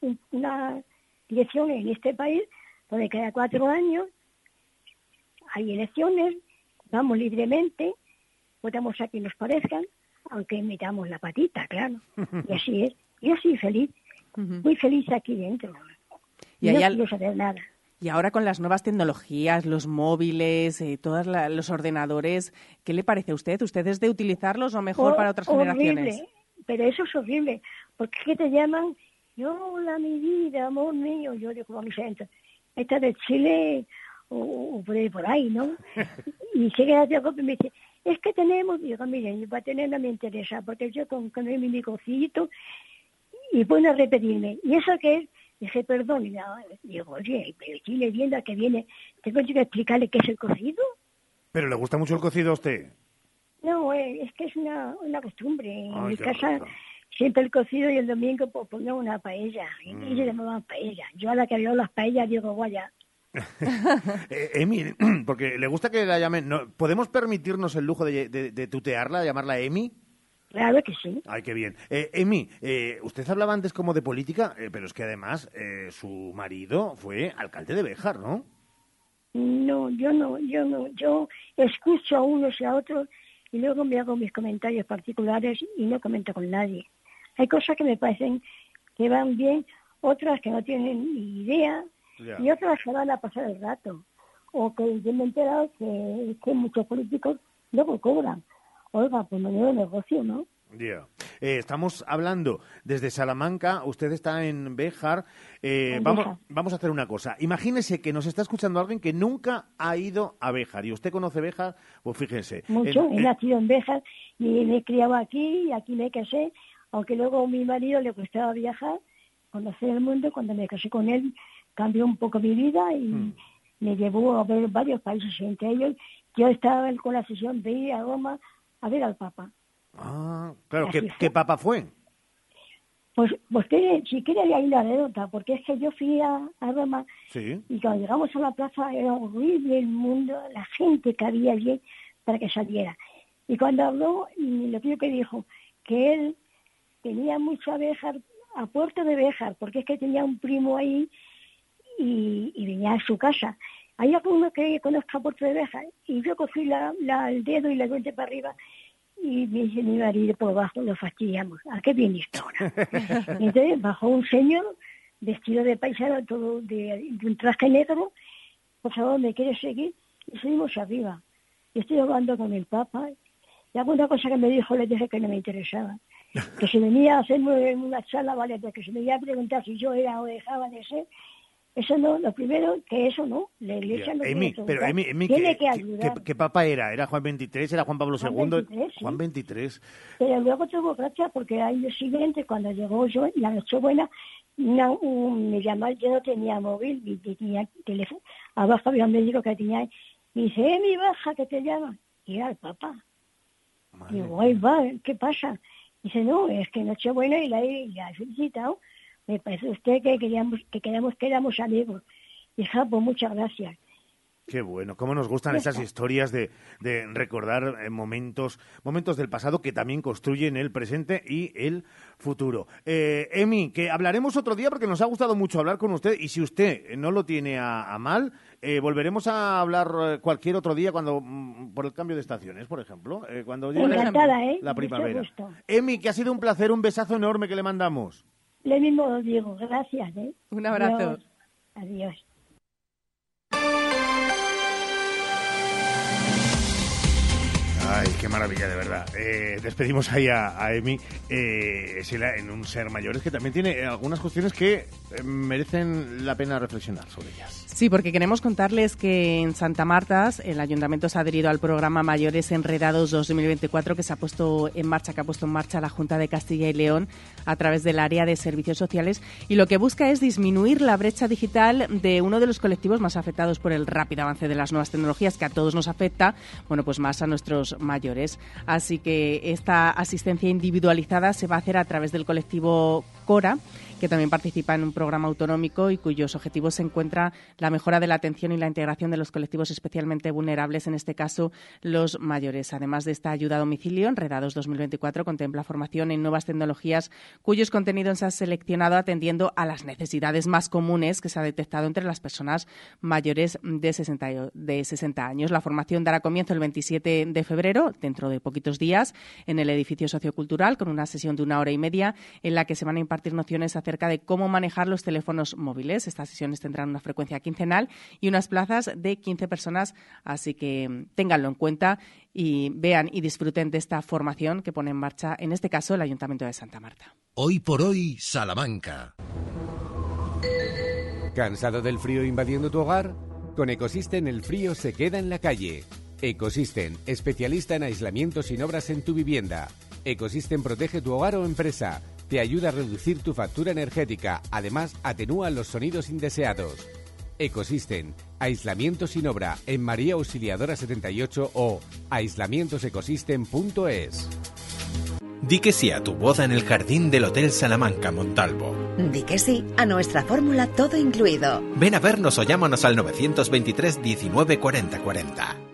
un- una dirección en este país donde cada cuatro años hay elecciones, vamos libremente, votamos a quien nos parezcan, aunque metamos la patita, claro. Y así es. Yo soy feliz, muy feliz aquí dentro. Y no quiero saber nada. Y ahora con las nuevas tecnologías, los móviles, eh, todos la- los ordenadores, ¿qué le parece a usted? ¿Usted es de utilizarlos o mejor para otras horrible, generaciones? Pero eso es horrible, porque es que te llaman, yo, hola mi vida, amor mío, yo digo, vamos adentro, esta de Chile o, o por, ahí, por ahí, ¿no? y llega de y me dice, es que tenemos, digo, miren, para tener no me interesa, porque yo con, con mi microcito y pone a repetirme, ¿y eso qué es? Dije, perdón, y nada, digo, oye, pero que viene, tengo yo que explicarle qué es el cocido. ¿Pero le gusta mucho el cocido a usted? No, eh, es que es una, una costumbre. En Ay, mi casa rico. siempre el cocido y el domingo pues una paella. Y Mm. ellos llamaban paella. Yo a la que veo las paellas digo, vaya, Eh, Emi, porque le gusta que la llamen... no, ¿Podemos permitirnos el lujo de, de- de tutearla, llamarla Emi? Claro que sí. Ay, qué bien. Eh, Emi, eh, usted hablaba antes como de política, eh, pero es que además eh, su marido fue alcalde de Béjar, ¿no? No, yo no, yo no. Yo escucho a unos y a otros y luego me hago mis comentarios particulares y no comento con nadie. Hay cosas que me parecen que van bien, otras que no tienen ni idea y otras que van a pasar el rato. O que yo me he enterado que, que muchos políticos luego cobran. Oiga, pues menudo negocio, ¿no? Ya. Eh, estamos hablando desde Salamanca, usted está en Béjar. Eh, En vamos, Béjar. vamos a hacer una cosa. Imagínese que nos está escuchando alguien que nunca ha ido a Béjar y usted conoce Béjar, pues fíjese. Mucho. en- He nacido en Béjar y me he criado aquí y aquí me casé, aunque luego a mi marido le gustaba viajar, conocer el mundo. Cuando me casé con él cambió un poco mi vida y Hmm. me llevó a ver varios países entre ellos yo estaba con la sesión de ir a Roma a ver al Papa. Ah, claro, ¿qué, fue. qué papa fue? Pues, pues quiere- si quiere hay una anécdota, porque es que yo fui a, a Roma Sí. y cuando llegamos a la plaza era horrible el mundo, la gente que había allí para que saliera. Y cuando habló, y lo que dijo, que él tenía mucho a Béjar, a Puerto de Béjar, porque es que tenía un primo ahí y, y venía a su casa. Hay alguno que conozca Puerto de Béjar y yo cogí la, la- el dedo y la cuente para arriba y me dice mi marido por abajo, lo fastidiamos. ¿A qué viniste ahora? Y Entonces bajó un señor vestido de paisano, todo de, de un traje negro, por favor, ¿me quieres seguir? Y subimos arriba. Y estoy hablando con el Papa, y alguna cosa que me dijo le dije que no me interesaba. Que si venía a hacerme una charla, vale, pero que si me iba a preguntar si yo era o dejaba de ser, eso no, lo primero, que eso no, la iglesia no tiene pero preguntar. Emi, Emi, tiene ¿qué, que ayudar. qué- papa era? ¿Era Juan XXIII? ¿Era Juan Pablo Juan II? 23, sí. Juan XXIII. Pero luego tuvo gracia porque al año siguiente, cuando llegó yo, la Nochebuena, un, me llamaron, yo no tenía móvil, ni tenía teléfono. Abajo había un médico que tenía, y dice, mi baja, que te llama. Y era el papá. Digo, ay, va, ¿qué pasa? Dice, no, es que Nochebuena y la, he- la he felicitado. Me parece usted que queríamos que, queríamos que éramos amigos. Hija, pues muchas gracias. Qué bueno, cómo nos gustan esas historias de, de recordar eh, momentos, momentos del pasado que también construyen el presente y el futuro. Eh, Emi, que hablaremos otro día porque nos ha gustado mucho hablar con usted y si usted no lo tiene a, a mal, eh, volveremos a hablar eh, cualquier otro día cuando mm, por el cambio de estaciones, por ejemplo, eh, cuando llegue ¿eh? la primavera. Emi, que ha sido un placer, un besazo enorme que le mandamos. Lo mismo os digo, gracias. ¿eh? Un abrazo. Adiós. Adiós. Ay, qué maravilla, de verdad. Eh, despedimos ahí a, Emi, eh, en un ser mayor, es que también tiene algunas cuestiones que eh, merecen la pena reflexionar sobre ellas. Sí, porque queremos contarles que en Santa Marta el ayuntamiento se ha adherido al programa Mayores Enredados 2024 que se ha puesto en marcha, que ha puesto en marcha la Junta de Castilla y León a través del área de servicios sociales y lo que busca es disminuir la brecha digital de uno de los colectivos más afectados por el rápido avance de las nuevas tecnologías que a todos nos afecta, bueno, pues más a nuestros mayores. Así que esta asistencia individualizada se va a hacer a través del colectivo Cora que también participa en un programa autonómico y cuyos objetivos se encuentra la mejora de la atención y la integración de los colectivos especialmente vulnerables, en este caso los mayores. Además de esta ayuda a domicilio, Enredados 2024 contempla formación en nuevas tecnologías cuyos contenidos se han seleccionado atendiendo a las necesidades más comunes que se ha detectado entre las personas mayores de 60, de 60 años. La formación dará comienzo el 27 de febrero, dentro de poquitos días, en el edificio sociocultural, con una sesión de una hora y media en la que se van a impartir nociones acerca de cómo manejar los teléfonos móviles. Estas sesiones tendrán una frecuencia quincenal y unas plazas de 15 personas, así que mm, ténganlo en cuenta y vean y disfruten de esta formación que pone en marcha, en este caso, el Ayuntamiento de Santa Marta. Hoy por hoy, Salamanca. ¿Cansado del frío invadiendo tu hogar? Con Ecosystem el frío se queda en la calle. Ecosystem, especialista en aislamiento sin obras en tu vivienda. Ecosystem protege tu hogar o empresa. Te ayuda a reducir tu factura energética. Además, atenúa los sonidos indeseados. Ecosystem, aislamiento sin obra en María Auxiliadora 78 o aislamientosecosystem.es. Di que sí a tu boda en el jardín del Hotel Salamanca Montalvo. Di que sí a nuestra fórmula todo incluido. Ven a vernos o llámanos al 923 19 40 40.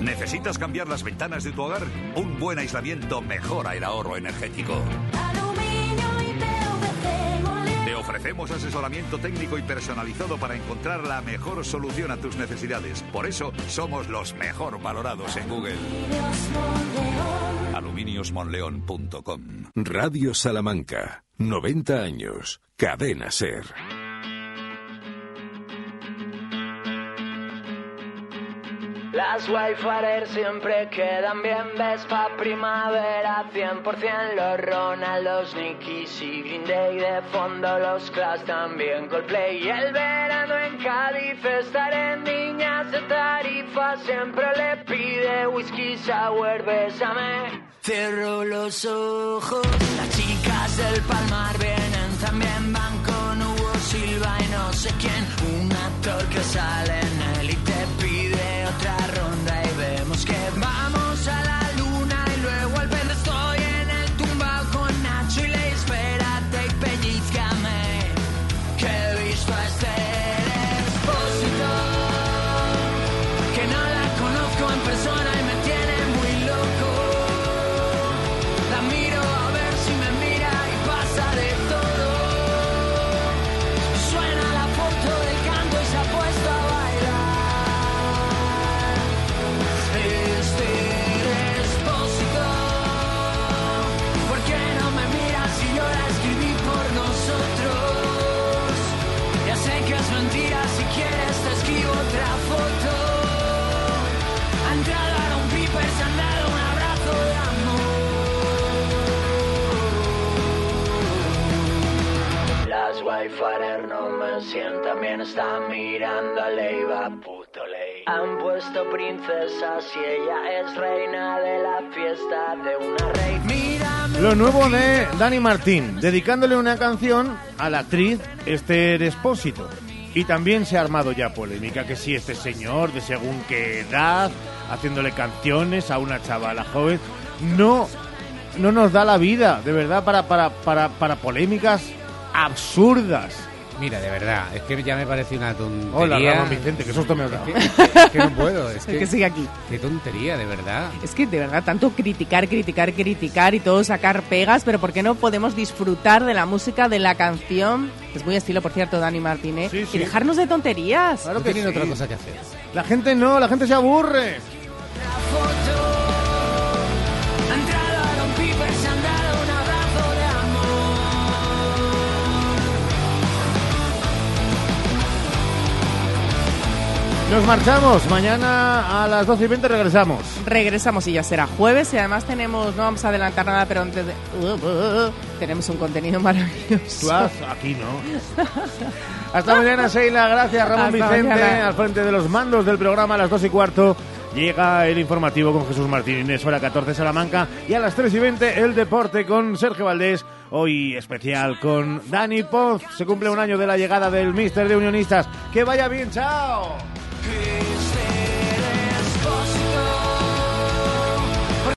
¿Necesitas cambiar las ventanas de tu hogar? Un buen aislamiento mejora el ahorro energético. Te ofrecemos asesoramiento técnico y personalizado para encontrar la mejor solución a tus necesidades. Por eso somos los mejor valorados en Google. Aluminiosmonleón.com Radio Salamanca. 90 años. Cadena Ser. Las Wildfire siempre quedan bien, Vespa Primavera 100% Los Ronaldos, Nickies y Green Day De fondo los Clash también Coldplay. Y el verano en Cádiz estar en Niñas de Tarifa Siempre le pide whisky sour, bésame. Cierro los ojos Las chicas del Palmar vienen también Van con Hugo Silva y no sé quién Un actor que sale en él Lo nuevo de Dani Martín, dedicándole una canción a la actriz Esther Espósito. Y también se ha armado ya polémica que si este señor de según qué edad, haciéndole canciones a una chavala joven, no, no nos da la vida, de verdad, para, para, para, para polémicas absurdas. Mira, de verdad, es que ya me parece una tontería. Hola, Ramón Vicente, que susto me ha dado. Es que, es que no puedo, es que, que sigue aquí. Qué tontería, de verdad. Es que de verdad, tanto criticar, criticar, criticar y todo sacar pegas, pero ¿por qué no podemos disfrutar de la música, de la canción? Es muy estilo, por cierto, Dani Martínez. Sí, sí. Y dejarnos de tonterías. Claro No que tienen sí. otra cosa que hacer. La gente no, la gente se aburre. Nos marchamos. Mañana a las 12 y 20 regresamos. Regresamos y ya será jueves y además tenemos, no vamos a adelantar nada, pero antes de... tenemos un contenido maravilloso. Aquí no. Hasta mañana, Sheila. Gracias, Ramón Hasta Vicente. mañana. Al frente de los mandos del programa a las 2 y cuarto. Llega el informativo con Jesús Martín Inés, hora 14 Salamanca. Y a las 3 y 20 el deporte con Sergio Valdés. Hoy especial con Dani Poz. Se cumple un año de la llegada del Mister de Unionistas. Que vaya bien, chao. Amor.